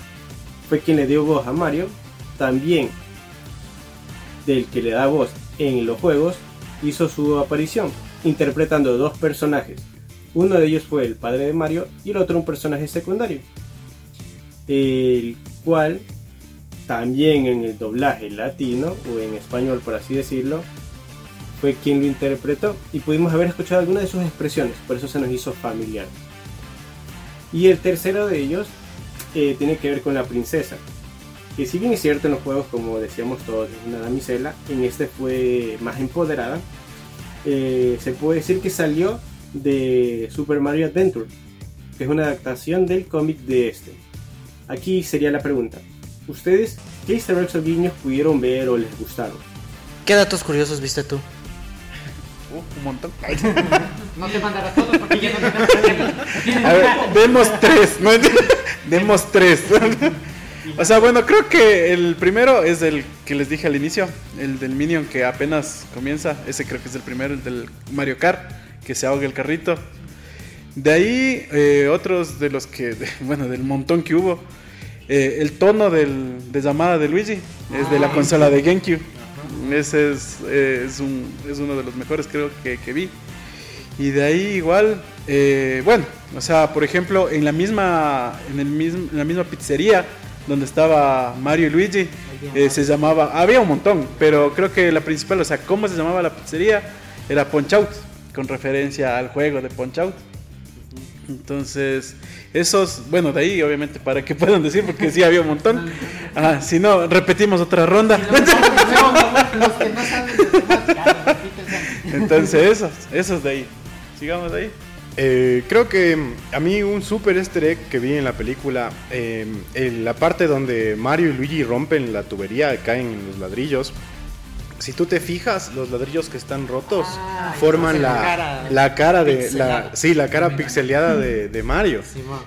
fue quien le dio voz a Mario, también del que le da voz en los juegos hizo su aparición, interpretando dos personajes. Uno de ellos fue el padre de Mario y el otro un personaje secundario, el cual también en el doblaje latino o en español por así decirlo fue quien lo interpretó y pudimos haber escuchado algunas de sus expresiones, por eso se nos hizo familiar. Y el tercero de ellos eh, tiene que ver con la princesa, que si bien es cierto en los juegos, como decíamos todos, es una damisela, en este fue más empoderada. Eh, se puede decir que salió de Super Mario Adventure, que es una adaptación del cómic de este. Aquí sería la pregunta: ¿Ustedes qué easter eggs o guiños pudieron ver o les gustaron? ¿Qué datos curiosos viste tú? Uh, un montón. No te mandará todo porque ya no. Tiene A ver, demos tres, ¿no? Demos tres. O sea, bueno, creo que el primero es el que les dije al inicio, el del Minion que apenas comienza. Ese creo que es el primero, el del Mario Kart, que se ahoga el carrito. De ahí, eh, otros de los que, bueno, del montón que hubo. Eh, el tono del, de llamada de Luigi es de la consola de GameCube. Ese es, eh, es, un- es uno de los mejores, creo que, que vi. Y de ahí igual, eh, bueno, o sea, por ejemplo, en la misma, en el mismo, en la misma pizzería donde estaba Mario y Luigi, eh, se llamaba, había un montón, pero creo que la principal, o sea, cómo se llamaba la pizzería, era Punch Out, con referencia al juego de Punch Out. Entonces, esos, bueno, de ahí obviamente para que puedan decir, porque sí había un montón. Ah, si no, repetimos otra ronda. Los que no saben repiten. Entonces, esos, esos de ahí. Sigamos de ahí. Eh, creo que mm, a mí un super easter egg que vi en la película, eh, en la parte donde Mario y Luigi rompen la tubería, caen en los ladrillos. Si tú te fijas, los ladrillos que están rotos Ah, forman la, la cara la cara de la, sí, la cara pixeleada de, de Mario.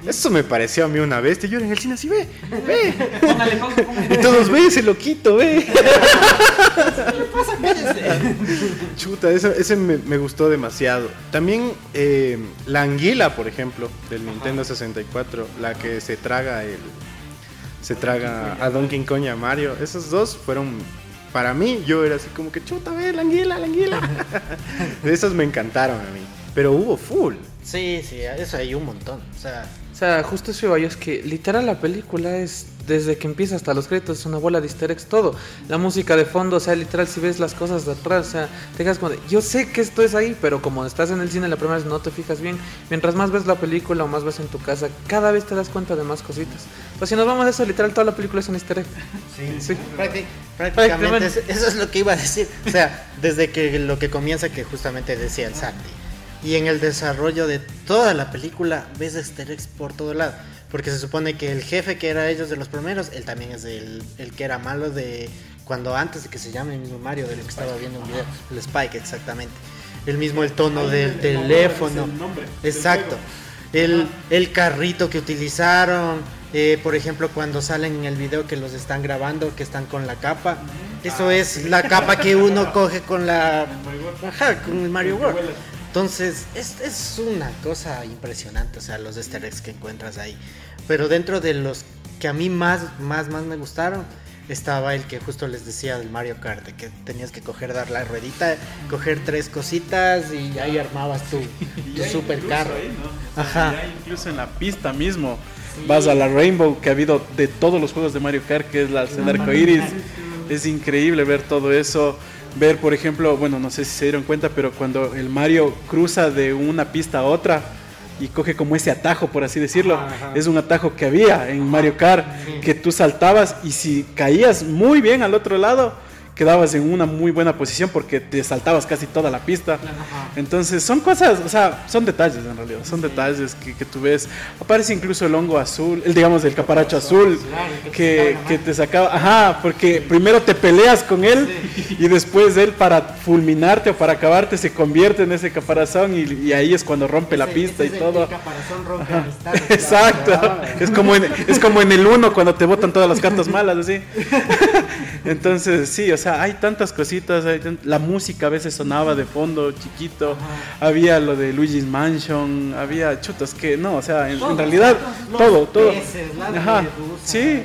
Eso me pareció a mí una bestia. Yo en el cine así, ve, ve. Póngale pausa, póngale Y todos, ve ese loquito, ve. Chuta, ese, ese me, me gustó demasiado. También eh, la anguila, por ejemplo, del Nintendo 64, la que se traga el se traga a Donkey Kong y a Mario. Esos dos fueron para mí, yo era así como que chuta, ve la anguila, la anguila. De esos me encantaron a mí. Pero hubo full. Sí, sí, eso hay un montón. O sea, sea, justo eso iba yo, es que literal la película es, desde que empieza hasta los créditos, es una bola de easter eggs, todo. La música de fondo, o sea, literal, si ves las cosas de atrás, o sea, te quedas como de, yo sé que esto es ahí, pero como estás en el cine la primera vez no te fijas bien. Mientras más ves la película o más ves en tu casa, cada vez te das cuenta de más cositas. Pues si nos vamos a eso, literal, toda la película es un easter egg. Sí. prácti- prácticamente Prácticamente. es- eso es lo que iba a decir. O sea, desde que lo que comienza, que justamente decía el Santi. Y en el desarrollo de toda la película, ves easter eggs por todo lado. Porque se supone que el jefe que era ellos de los primeros, él también es el, el que era malo de cuando antes de que se llame el mismo Mario, de lo que estaba viendo un video, el Spike exactamente. El mismo el tono del teléfono. Exacto. El, el carrito que utilizaron, eh, por ejemplo, cuando salen en el video que los están grabando, que están con la capa. Eso es la capa que uno coge con la... Ajá, con el Mario World. Entonces, es, es una cosa impresionante, o sea, los easter eggs que encuentras ahí. Pero dentro de los que a mí más, más, más me gustaron, estaba el que justo les decía del Mario Kart, de que tenías que coger, dar la ruedita, coger tres cositas y ahí armabas tu, tu super carro. Ajá. Ya incluso en la pista mismo. Vas a la Rainbow, que ha habido de todos los juegos de Mario Kart, que es la el arco iris. Es increíble ver todo eso. Ver, por ejemplo, bueno, no sé si se dieron cuenta, pero cuando el Mario cruza de una pista a otra y coge como ese atajo, por así decirlo, es un atajo que había en Mario Kart, que tú saltabas y si caías muy bien al otro lado, quedabas en una muy buena posición porque te saltabas casi toda la pista. Entonces son cosas, o sea, son detalles en realidad, son detalles que, que tú ves. Aparece incluso el hongo azul, el digamos el caparacho azul, que, que te sacaba, ajá, porque primero te peleas con él y después él para fulminarte o para acabarte se convierte en ese caparazón y, y ahí es cuando rompe la Ese- pista y es todo. el caparazón rompe Exacto, es como en, es como en el uno cuando te botan todas las cartas malas, así. Entonces, sí, o sea, hay tantas cositas, hay la música a veces sonaba de fondo, chiquito, había lo de Luigi's Mansion, había chutas que no, o sea, en, realidad todo, todo. peces, la Ajá, sí,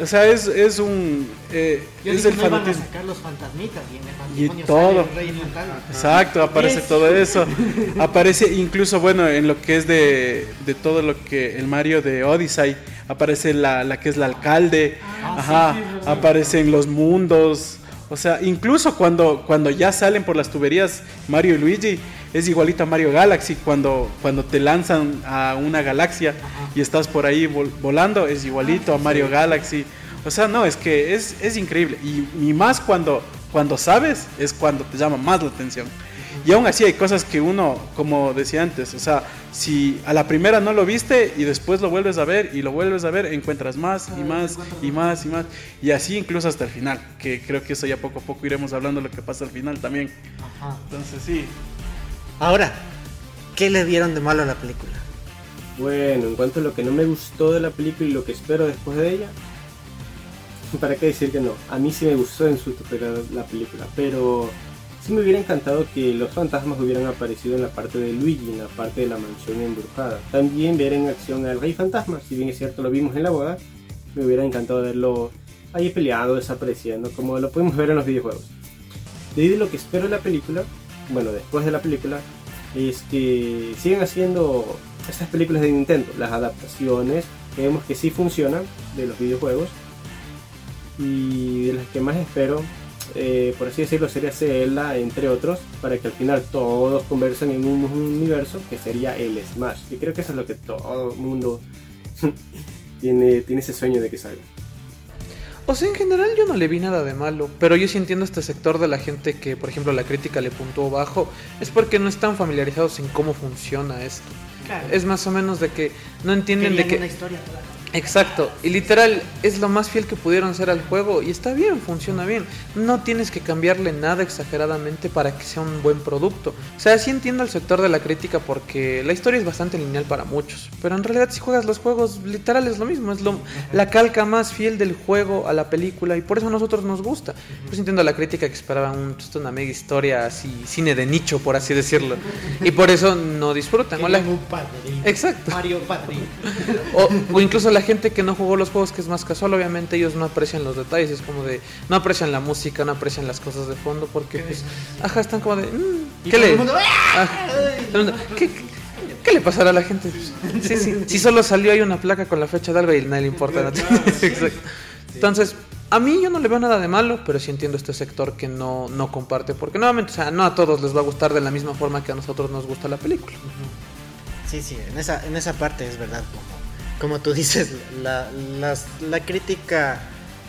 o sea, es, es un, eh, Yo es dije, el no iban a fanatismo. sacar los fantasmitas y en el Y todo. sale el rey fantasma. Exacto, aparece Yes. todo eso. Aparece incluso, bueno, en lo que es de, de todo lo que el Mario de Odyssey, aparece la, la que es la alcalde, ajá, aparecen los mundos. O sea, incluso cuando, cuando ya salen por las tuberías Mario y Luigi, es igualito a Mario Galaxy. Cuando, cuando te lanzan a una galaxia y estás por ahí vol- volando, es igualito a Mario Galaxy. O sea, no, es que es, es increíble. Y, y más cuando, cuando sabes, es cuando te llama más la atención. Y aún así hay cosas que uno, como decía antes, o sea, si a la primera no lo viste y después lo vuelves a ver y lo vuelves a ver, encuentras más y más y más y más. Y así incluso hasta el final, que creo que eso ya poco a poco iremos hablando de lo que pasa al final también. Ajá. Entonces sí. Ahora, ¿qué le vieron de malo a la película? Bueno, en cuanto a lo que no me gustó de la película y lo que espero después de ella, ¿para qué decir que no? A mí sí me gustó en su la película, pero sí me hubiera encantado que los fantasmas hubieran aparecido en la parte de Luigi, en la parte de la mansión embrujada. También ver en acción al Rey Fantasma, si bien es cierto lo vimos en la boda, me hubiera encantado verlo ahí peleado, desapareciendo, como lo podemos ver en los videojuegos. De ahí de lo que espero de la película, bueno, después de la película, es que sigan haciendo estas películas de Nintendo, las adaptaciones, vemos que sí funcionan de los videojuegos. Y de las que más espero, eh, por así decirlo, sería Zelda, entre otros, para que al final todos conversen en un universo, que sería el Smash. Y creo que eso es lo que todo el mundo tiene, tiene ese sueño de que salga. O sea, en general yo no le vi nada de malo, pero yo sí entiendo este sector de la gente que, por ejemplo, la crítica le puntuó bajo, es porque no están familiarizados en cómo funciona esto. Claro. Es más o menos de que no entienden de una que... historia toda. Exacto, y literal es lo más fiel que pudieron ser al juego y está bien, funciona bien. No tienes que cambiarle nada exageradamente para que sea un buen producto. O sea, sí entiendo el sector de la crítica porque la historia es bastante lineal para muchos, pero en realidad si juegas los juegos, literal es lo mismo, es lo, la calca más fiel del juego a la película y por eso a nosotros nos gusta. Pues entiendo la crítica que esperaban un, justo una mega historia así, cine de nicho, por así decirlo, y por eso no disfrutan. O la- Querían un padrino. Exacto. Mario Padrino. o, o incluso la gente que no jugó los juegos que es más casual, obviamente ellos no aprecian los detalles, es como de, no aprecian la música, no aprecian las cosas de fondo, porque pues, ajá, están como de, mm, ¿qué le? el mundo, ¿qué, qué le pasará a la gente? Sí, sí, si solo salió ahí una placa con la fecha de algo y nadie le importa. Entonces, a mí yo no le veo nada de malo, pero sí entiendo este sector que no, no comparte, porque nuevamente, o sea, no a todos les va a gustar de la misma forma que a nosotros nos gusta la película. Sí, sí, en esa, en esa parte es verdad, como, como tú dices, la, la crítica,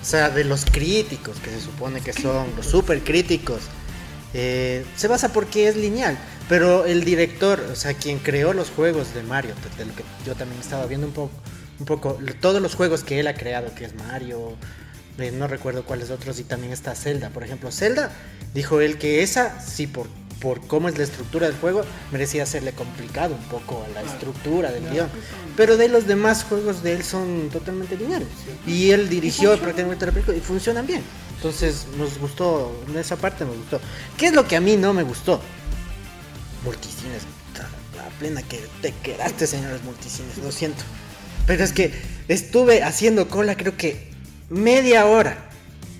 o sea, de los críticos, que se supone que son los super críticos, eh, se basa porque es lineal, pero el director, o sea, quien creó los juegos de Mario, de, de lo que yo también estaba viendo un poco, un poco, todos los juegos que él ha creado, que es Mario, eh, no recuerdo cuáles otros, y también está Zelda, por ejemplo, Zelda, dijo él que esa, sí, por, por cómo es la estructura del juego, merecía hacerle complicado un poco a la estructura del guion. Pero de los demás juegos de él son totalmente lineales. Y él dirigió prácticamente la película y funcionan bien. Entonces nos gustó, en esa parte nos gustó. ¿Qué es lo que a mí no me gustó? Multicines. La plena que te quedaste, señores multicines, lo siento. Pero es que estuve haciendo cola creo que media hora.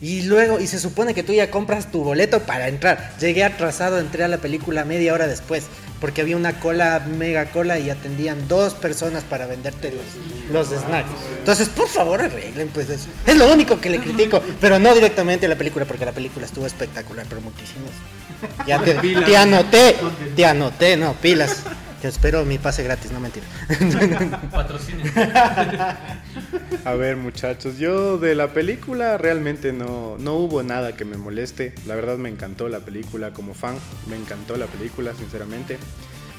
Y luego, y se supone que tú ya compras tu boleto para entrar. Llegué atrasado, entré a la película media hora después. Porque había una cola, mega cola, y atendían dos personas para venderte los, los snacks. Entonces, por favor, arreglen pues eso. Es lo único que le critico. Pero no directamente a la película, porque la película estuvo espectacular, pero muchísimos. Ya te, te anoté, te anoté, no, pilas. Te espero mi pase gratis, no mentira. A ver, muchachos, yo de la película realmente no, no hubo nada que me moleste. La verdad me encantó la película como fan, me encantó la película, sinceramente.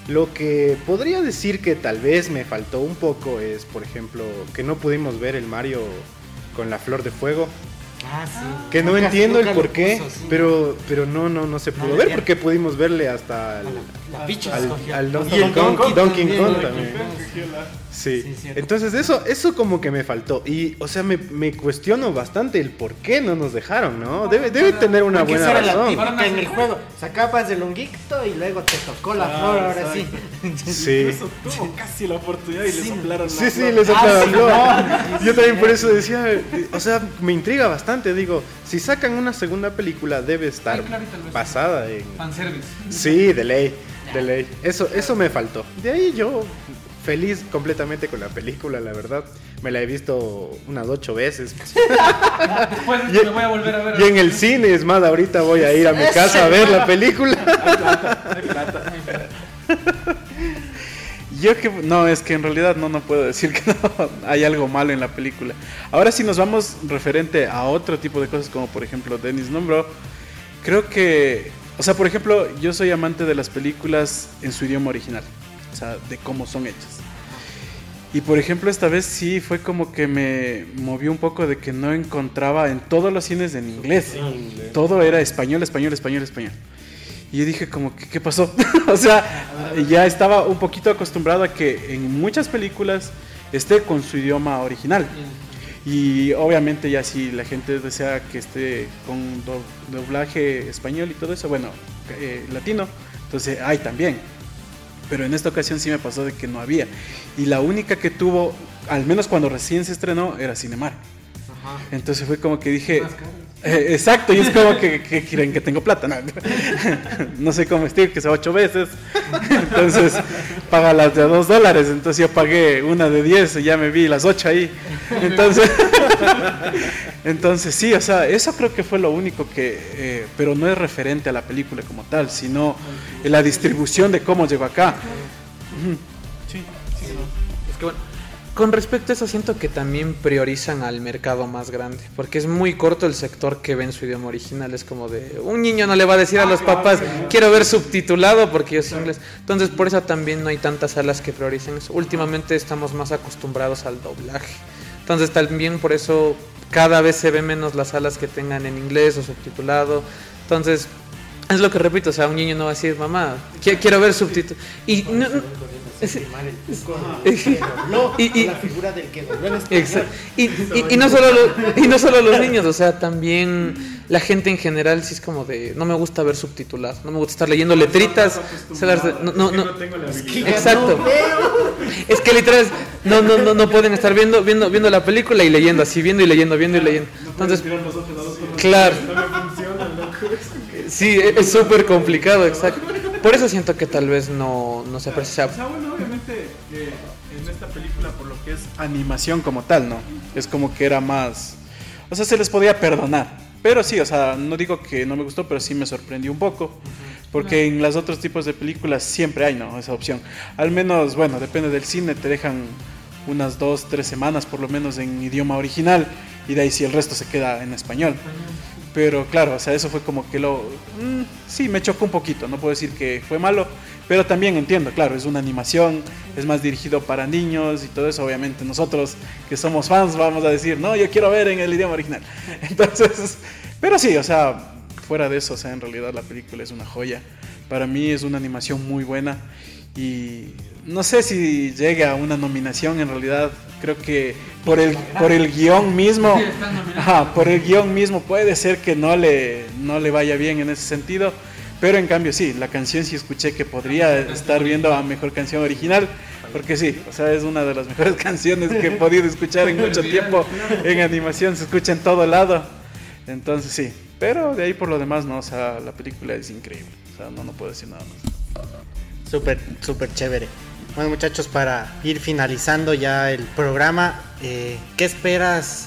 Lo que podría decir que tal vez me faltó un poco es, por ejemplo, que no pudimos ver el Mario con la flor de fuego. Ah, sí. Que no Nunca- entiendo el por qué, puso, sí. pero, pero no, no, no se pudo No, ver porque pudimos verle hasta al, La al, al Hasta Donkey Donkey Kong, Donkey Kong también. Sí. Sí, cierto. Entonces eso, eso como que me faltó. Y, o sea, me, me cuestiono bastante el por qué no nos dejaron, ¿no? Debe, debe tener una buena la razón. en el juego. Sacabas el honguito y luego te tocó la Ah, flor, ahora sí. Sí. Incluso tuvo casi la oportunidad y le soplaron la Sí, sí, flor. le sopla la Ah, sí, no. Yo también por eso decía, o sea, me intriga bastante. Digo, si sacan una segunda película, debe estar basada en. Fanservice. Sí, de ley, de ley. Eso, eso me faltó. De ahí yo feliz completamente con la película, la verdad. Me la he visto unas ocho veces. Después Y- me voy a volver a ver. Y en el cine, es más, ahorita voy a ir a mi casa a ver la película. Yo que no, es que en realidad no, no puedo decir que no hay algo malo en la película. Ahora si nos vamos referente a otro tipo de cosas como por ejemplo Dennis nombró, creo que O sea, por ejemplo, yo soy amante de las películas en su idioma original, sea, de cómo son hechas. Y por ejemplo, esta vez sí fue como que me movió un poco de que no encontraba en todos los cines en inglés. Todo era español, español, español, español. Y yo dije como, que, ¿qué pasó? o sea, ya estaba un poquito acostumbrado a que en muchas películas esté con su idioma original. Y obviamente ya si la gente desea que esté con do- doblaje español y todo eso, bueno, eh, latino, entonces hay también. Pero en esta ocasión sí me pasó de que no había. Y la única que tuvo, al menos cuando recién se estrenó, era Cinemar. Entonces fue como que dije... eh, exacto, y es como que, que quieren que tengo plata. No, no sé cómo Steve, que sea ocho veces. Entonces paga las de dos dólares. Entonces yo pagué una de diez y ya me vi las ocho ahí. Entonces, entonces sí, o sea, eso creo que fue lo único que, eh, pero no es referente a la película como tal, sino la distribución de cómo llegó acá. Es que bueno, con respecto a eso siento que también priorizan al mercado más grande, porque es muy corto el sector que ve en su idioma original, es como de un niño no le va a decir a los papás, quiero ver subtitulado porque yo soy inglés. Entonces, por eso también no hay tantas salas que prioricen eso. Últimamente estamos más acostumbrados al doblaje. Entonces, también por eso cada vez se ven menos las salas que tengan en inglés o subtitulado. Entonces, es lo que repito, o sea, un niño no va a decir, mamá, qui- quiero ver subtítulos. Y No, Y- la figura del que dobló en Exa- español. Y, y- y no solo lo- y no solo los niños, o sea, también la gente en general sí es como de no me gusta ver subtitulado, no me gusta estar leyendo letritas, se las- no, no, no. Exacto. Es que literal no, no, no, no pueden estar viendo, viendo, viendo la película y leyendo así, viendo y leyendo, viendo y leyendo. Entonces, claro. Sí, es súper complicado, exacto. Por eso siento que tal vez no, no se aprecia. O sea, bueno, obviamente eh, en esta película por lo que es animación como tal, ¿no? Es como que era más... O sea, se les podía perdonar. Pero sí, o sea, no digo que no me gustó, pero sí me sorprendió un poco. Porque en los otros tipos de películas siempre hay, ¿no? Esa opción. Al menos, bueno, depende del cine, te dejan unas dos, tres semanas por lo menos en idioma original. Y de ahí sí el resto se queda en español. Pero claro, o sea, eso fue como que lo... mm, sí, me chocó un poquito, no puedo decir que fue malo, pero también entiendo, claro, es una animación, es más dirigido para niños y todo eso, obviamente nosotros que somos fans vamos a decir, no, yo quiero ver en el idioma original. Entonces, pero sí, o sea, fuera de eso, o sea, en realidad la película es una joya. Para mí es una animación muy buena y no sé si llegue a una nominación en realidad creo que por el por el guion mismo ajá, por el guion mismo puede ser que no le no le vaya bien en ese sentido pero en cambio sí la canción sí escuché que podría estar viendo a mejor canción original porque sí o sea es una de las mejores canciones que he podido escuchar en mucho tiempo. en animación se escucha en todo lado. Entonces sí. Pero de ahí por lo demás no o sea la película es increíble. O sea no no puedo decir nada más. Súper, súper chévere. Bueno, muchachos, para ir finalizando ya el programa, eh, ¿qué esperas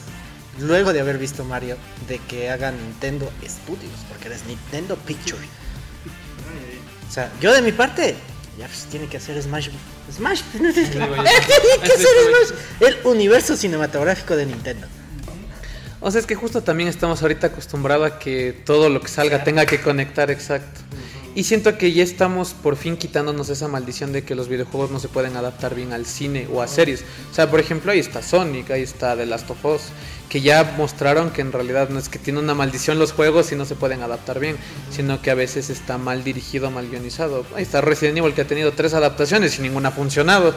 luego de haber visto Mario de que haga Nintendo Studios? Porque eres Nintendo Pictures. O sea, yo de mi parte, ya pues, tiene que hacer Smash. Smash. tiene que hacer Smash. El universo cinematográfico de Nintendo. O sea, es que justo también estamos ahorita acostumbrados a que todo lo que salga tenga que conectar exacto. Y siento que ya estamos por fin quitándonos esa maldición de que los videojuegos no se pueden adaptar bien al cine o a series. O sea, por ejemplo, ahí está Sonic, ahí está The Last of Us, que ya mostraron que en realidad no es que tiene una maldición los juegos y no se pueden adaptar bien, sino que a veces está mal dirigido, mal guionizado. Ahí está Resident Evil que ha tenido tres adaptaciones y ninguna ha funcionado.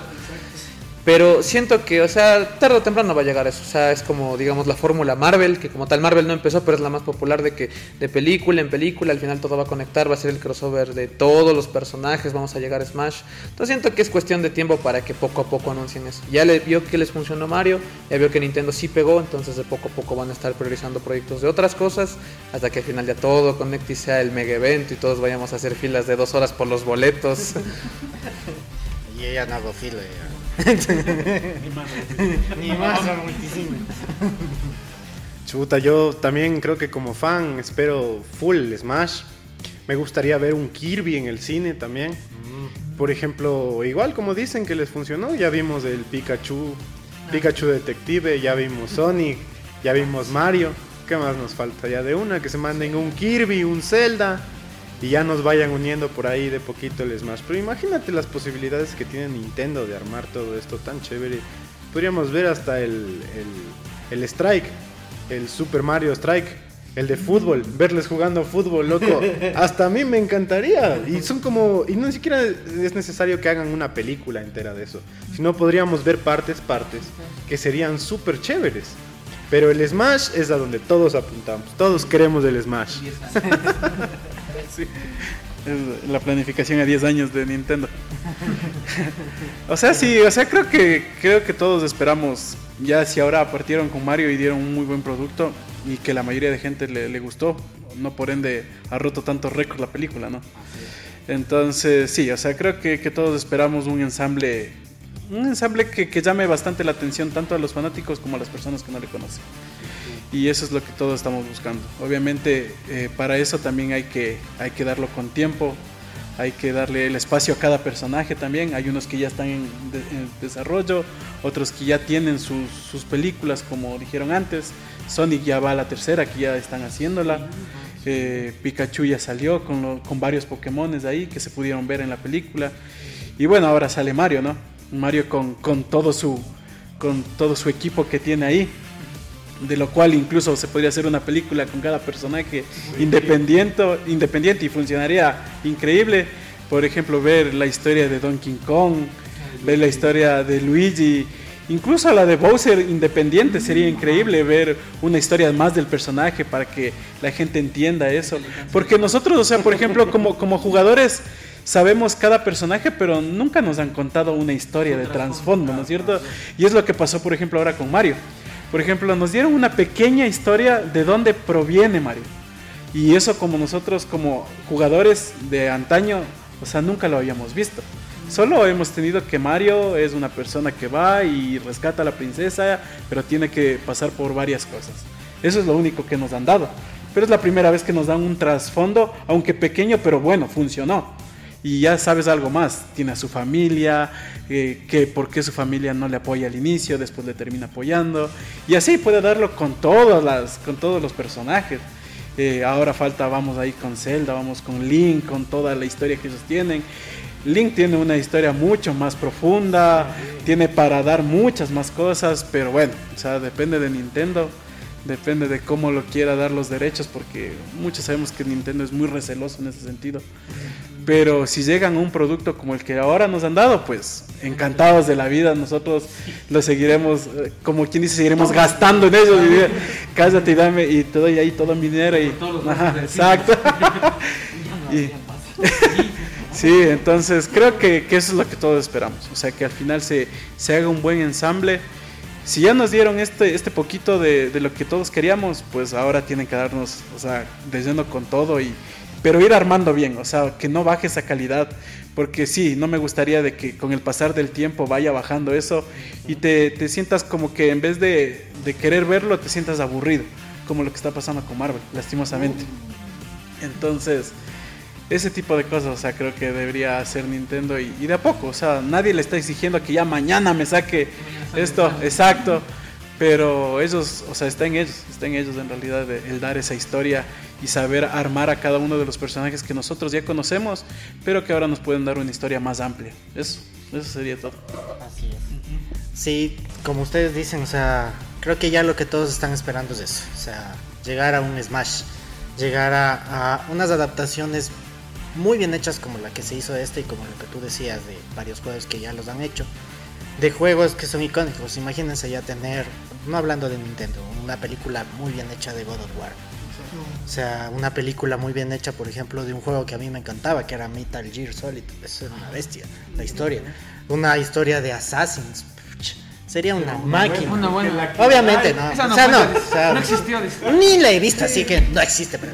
Pero siento que, o sea, tarde o temprano va a llegar eso. O sea, es como, digamos, la fórmula Marvel, que como tal Marvel no empezó, pero es la más popular de que de película en película, al final todo va a conectar, va a ser el crossover de todos los personajes, vamos a llegar a Smash. Entonces siento que es cuestión de tiempo para que poco a poco anuncien eso. Ya le vio que les funcionó Mario, ya vio que Nintendo sí pegó, entonces de poco a poco van a estar priorizando proyectos de otras cosas, hasta que al final ya todo conecte y sea el mega evento y todos vayamos a hacer filas de dos horas por los boletos. Y ella no hago filo. ya. Ni más. Chuta, yo también creo que como fan espero full Smash. Me gustaría ver un Kirby en el cine también. Por ejemplo, igual como dicen que les funcionó, ya vimos el Pikachu, Pikachu Detective, ya vimos Sonic, ya vimos Mario. ¿Qué más nos falta? Ya de una, que se manden un Kirby, un Zelda y ya nos vayan uniendo por ahí de poquito el Smash. Pero imagínate las posibilidades que tiene Nintendo de armar todo esto tan chévere. Podríamos ver hasta el, el, el Strike, el Super Mario Strike. El de fútbol, verles jugando fútbol, loco. Hasta a mí me encantaría. Y son como. Y no ni siquiera es necesario que hagan una película entera de eso. Sino podríamos ver partes, partes, que serían súper chéveres. Pero el Smash es a donde todos apuntamos. Todos queremos el Smash. Es la planificación a 10 años de Nintendo. o sea, sí, o sea, creo que creo que todos esperamos ya si ahora partieron con Mario y dieron un muy buen producto y que la mayoría de gente le, gustó, no por ende ha roto tantos récords la película, ¿no? Entonces, sí, o sea, creo que, que todos esperamos un ensamble un ensamble que, que llame bastante la atención tanto a los fanáticos como a las personas que no le conocen. Y eso es lo que todos estamos buscando. Obviamente, eh, para eso también hay que, hay que darlo con tiempo, hay que darle el espacio a cada personaje también. Hay unos que ya están en, de- en desarrollo, otros que ya tienen sus, sus películas, como dijeron antes. Sonic ya va a la tercera, que ya están haciéndola. Eh, Pikachu ya salió con, lo- con varios Pokémones ahí que se pudieron ver en la película. Y bueno, ahora sale Mario, ¿no? Mario con, con todo su con todo su equipo que tiene ahí. De lo cual incluso se podría hacer una película con cada personaje independiente, independiente y funcionaría increíble. Por ejemplo, ver la historia de Donkey Kong, ver la historia de Luigi, incluso la de Bowser independiente sería increíble ver una historia más del personaje para que la gente entienda eso. Porque nosotros, o sea, por ejemplo, como, como jugadores sabemos cada personaje, pero nunca nos han contado una historia de trasfondo, ¿no es cierto? Y es lo que pasó, por ejemplo, ahora con Mario. Por ejemplo, nos dieron una pequeña historia de dónde proviene Mario. Y eso como nosotros, como jugadores de antaño, o sea, nunca lo habíamos visto. Solo hemos tenido que Mario es una persona que va y rescata a la princesa, pero tiene que pasar por varias cosas. Eso es lo único que nos han dado. Pero es la primera vez que nos dan un trasfondo, aunque pequeño, pero bueno, funcionó. Y ya sabes algo más, tiene a su familia, eh, que por qué su familia no le apoya al inicio, después le termina apoyando. Y así puede darlo con, todas las, con todos los personajes. Eh, ahora falta, vamos ahí con Zelda, vamos con Link, con toda la historia que ellos tienen. Link tiene una historia mucho más profunda, tiene para dar muchas más cosas, pero bueno, o sea, depende de Nintendo, depende de cómo lo quiera dar los derechos, porque muchos sabemos que Nintendo es muy receloso en ese sentido. Pero si llegan a un producto como el que ahora nos han dado, pues encantados de la vida, nosotros lo seguiremos, eh, como quien dice, seguiremos gastando en ellos. y, Cállate y dame, y te doy ahí todo mi dinero. Y, Ajá, exacto. Y- Sí, entonces creo que, que eso es lo que todos esperamos. O sea, que al final se, se haga un buen ensamble. Si ya nos dieron este, este poquito de, de lo que todos queríamos, pues ahora tienen que darnos, o sea, de lleno con todo y pero ir armando bien, o sea, que no baje esa calidad, porque sí, no me gustaría de que con el pasar del tiempo vaya bajando eso y te, te sientas como que en vez de, de querer verlo, te sientas aburrido, como lo que está pasando con Marvel, lastimosamente. Entonces, ese tipo de cosas, o sea, creo que debería hacer Nintendo y, y de a poco, o sea, nadie le está exigiendo que ya mañana me saque esto, exacto, pero ellos, o sea, está en ellos, está en ellos en realidad de- el dar esa historia y saber armar a cada uno de los personajes que nosotros ya conocemos, pero que ahora nos pueden dar una historia más amplia. Eso, eso sería todo. Así es. Sí, como ustedes dicen, o sea, creo que ya lo que todos están esperando es eso. O sea, llegar a un Smash, llegar a, a unas adaptaciones muy bien hechas como la que se hizo este y como lo que tú decías de varios juegos que ya los han hecho. De juegos que son icónicos. Imagínense ya tener, no hablando de Nintendo, una película muy bien hecha de God of War. O sea, una película muy bien hecha, por ejemplo, de un juego que a mí me encantaba, que era Metal Gear Solid. Eso era una bestia, la historia. Una historia de Assassins. Sería una máquina. Una buena. Obviamente, no. Esa no, o sea, no, o sea, no existió. dice. Ni la he visto, así que no existe. Pero...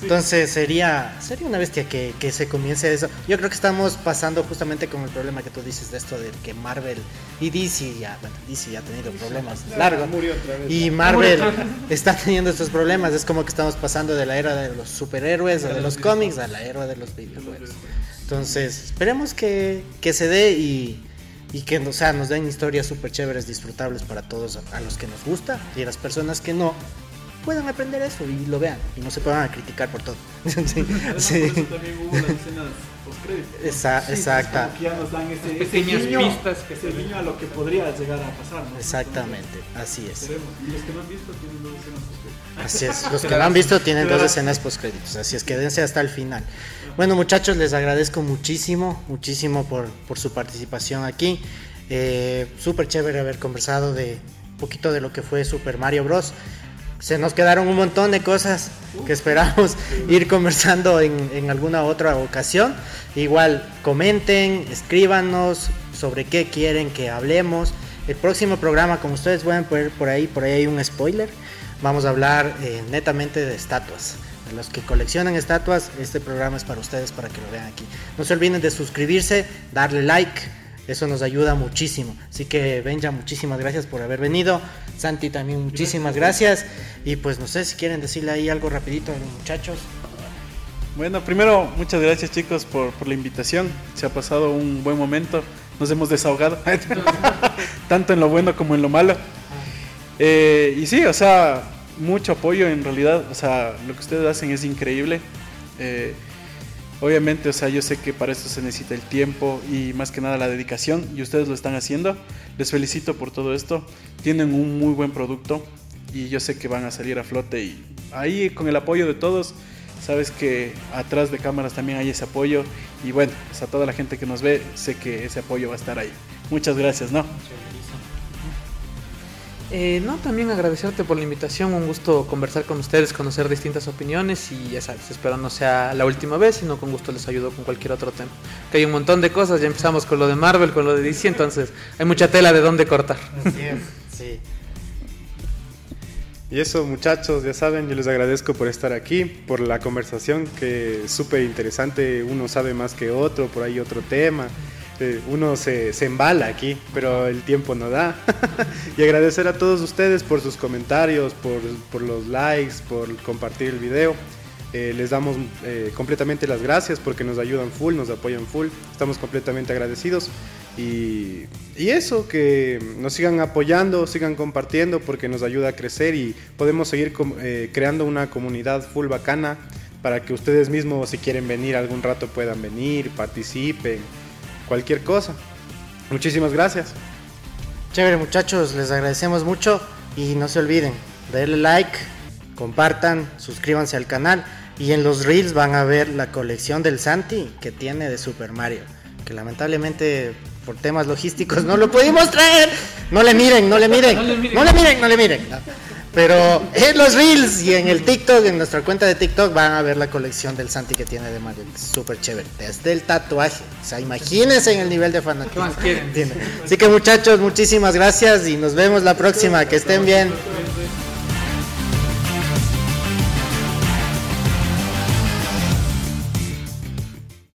Entonces sería, sería una bestia que, que se comience eso. Yo creo que estamos pasando justamente con el problema que tú dices de esto de que Marvel y DC ya, bueno, DC ya ha tenido problemas largos. Y Marvel está teniendo estos problemas. Es como que estamos pasando de la era de los superhéroes o de los cómics a la era de los videojuegos. Entonces, esperemos que, que se dé y, y que sea, nos den historias súper chéveres, disfrutables para todos a los que nos gusta y a las personas que no, puedan aprender eso y lo vean y no se puedan criticar por todo. sí, sí. por eso también hubo las escenas postcréditos. Esa- Sí, exacta. es como que ya nos dan ese, ese guiño, pistas que se guiño a lo que podría llegar a pasar. ¿no? Exactamente, así es. Y los que no han visto tienen dos escenas postcréditos. Así es, los que lo han visto tienen dos escenas post créditos, así es quédense hasta el final. Bueno muchachos, les agradezco muchísimo, muchísimo por, por su participación aquí. Eh, Súper chévere haber conversado de un poquito de lo que fue Super Mario Bros. Se nos quedaron un montón de cosas que esperamos ir conversando en, en alguna otra ocasión. Igual comenten, escríbanos sobre qué quieren que hablemos. El próximo programa, como ustedes pueden ver por ahí, por ahí hay un spoiler. Vamos a hablar eh, netamente de estatuas. De los que coleccionan estatuas, este programa es para ustedes, para que lo vean aquí. No se olviden de suscribirse, darle like, eso nos ayuda muchísimo. Así que Benja, muchísimas gracias por haber venido. Santi también muchísimas gracias. Y pues no sé si quieren decirle ahí algo rapidito a los muchachos. Bueno, primero, muchas gracias chicos por, por la invitación. Se ha pasado un buen momento. Nos hemos desahogado. Tanto en lo bueno como en lo malo. Eh, y sí, o sea, mucho apoyo en realidad. O sea, lo que ustedes hacen es increíble. Eh, obviamente, o sea, yo sé que para esto se necesita el tiempo y más que nada la dedicación. Y ustedes lo están haciendo. Les felicito por todo esto. Tienen un muy buen producto. Y yo sé que van a salir a flote. Y ahí, con el apoyo de todos, sabes que atrás de cámaras también hay ese apoyo. Y bueno, pues a toda la gente que nos ve, sé que ese apoyo va a estar ahí. Muchas gracias, ¿no? Eh, no, también agradecerte por la invitación, un gusto conversar con ustedes, conocer distintas opiniones y ya sabes, espero no sea la última vez, sino con gusto les ayudo con cualquier otro tema. Que hay un montón de cosas, ya empezamos con lo de Marvel, con lo de DC, entonces hay mucha tela de dónde cortar. Y eso muchachos, ya saben, yo les agradezco por estar aquí, por la conversación que es súper interesante, uno sabe más que otro, por ahí otro tema, uno se, se embala aquí, pero el tiempo no da. y agradecer a todos ustedes por sus comentarios, por, por los likes, por compartir el video. Eh, les damos eh, completamente las gracias porque nos ayudan full, nos apoyan full, estamos completamente agradecidos. Y, y eso, que nos sigan apoyando, sigan compartiendo porque nos ayuda a crecer y podemos seguir eh, creando una comunidad full bacana para que ustedes mismos si quieren venir algún rato puedan venir, participen, cualquier cosa. Muchísimas gracias. Chévere muchachos, les agradecemos mucho y no se olviden, darle like, compartan, suscríbanse al canal y en los reels van a ver la colección del Santi que tiene de Super Mario, que lamentablemente por temas logísticos no lo pudimos traer. No le miren, no le miren, no le miren, no le miren. Pero en los reels y en el TikTok, en nuestra cuenta de TikTok, van a ver la colección del Santi que tiene de Mario. Súper chévere. Desde el tatuaje. O sea, imagínense en el nivel de fanatismo. Así que muchachos, muchísimas gracias y nos vemos la próxima. Que estén bien.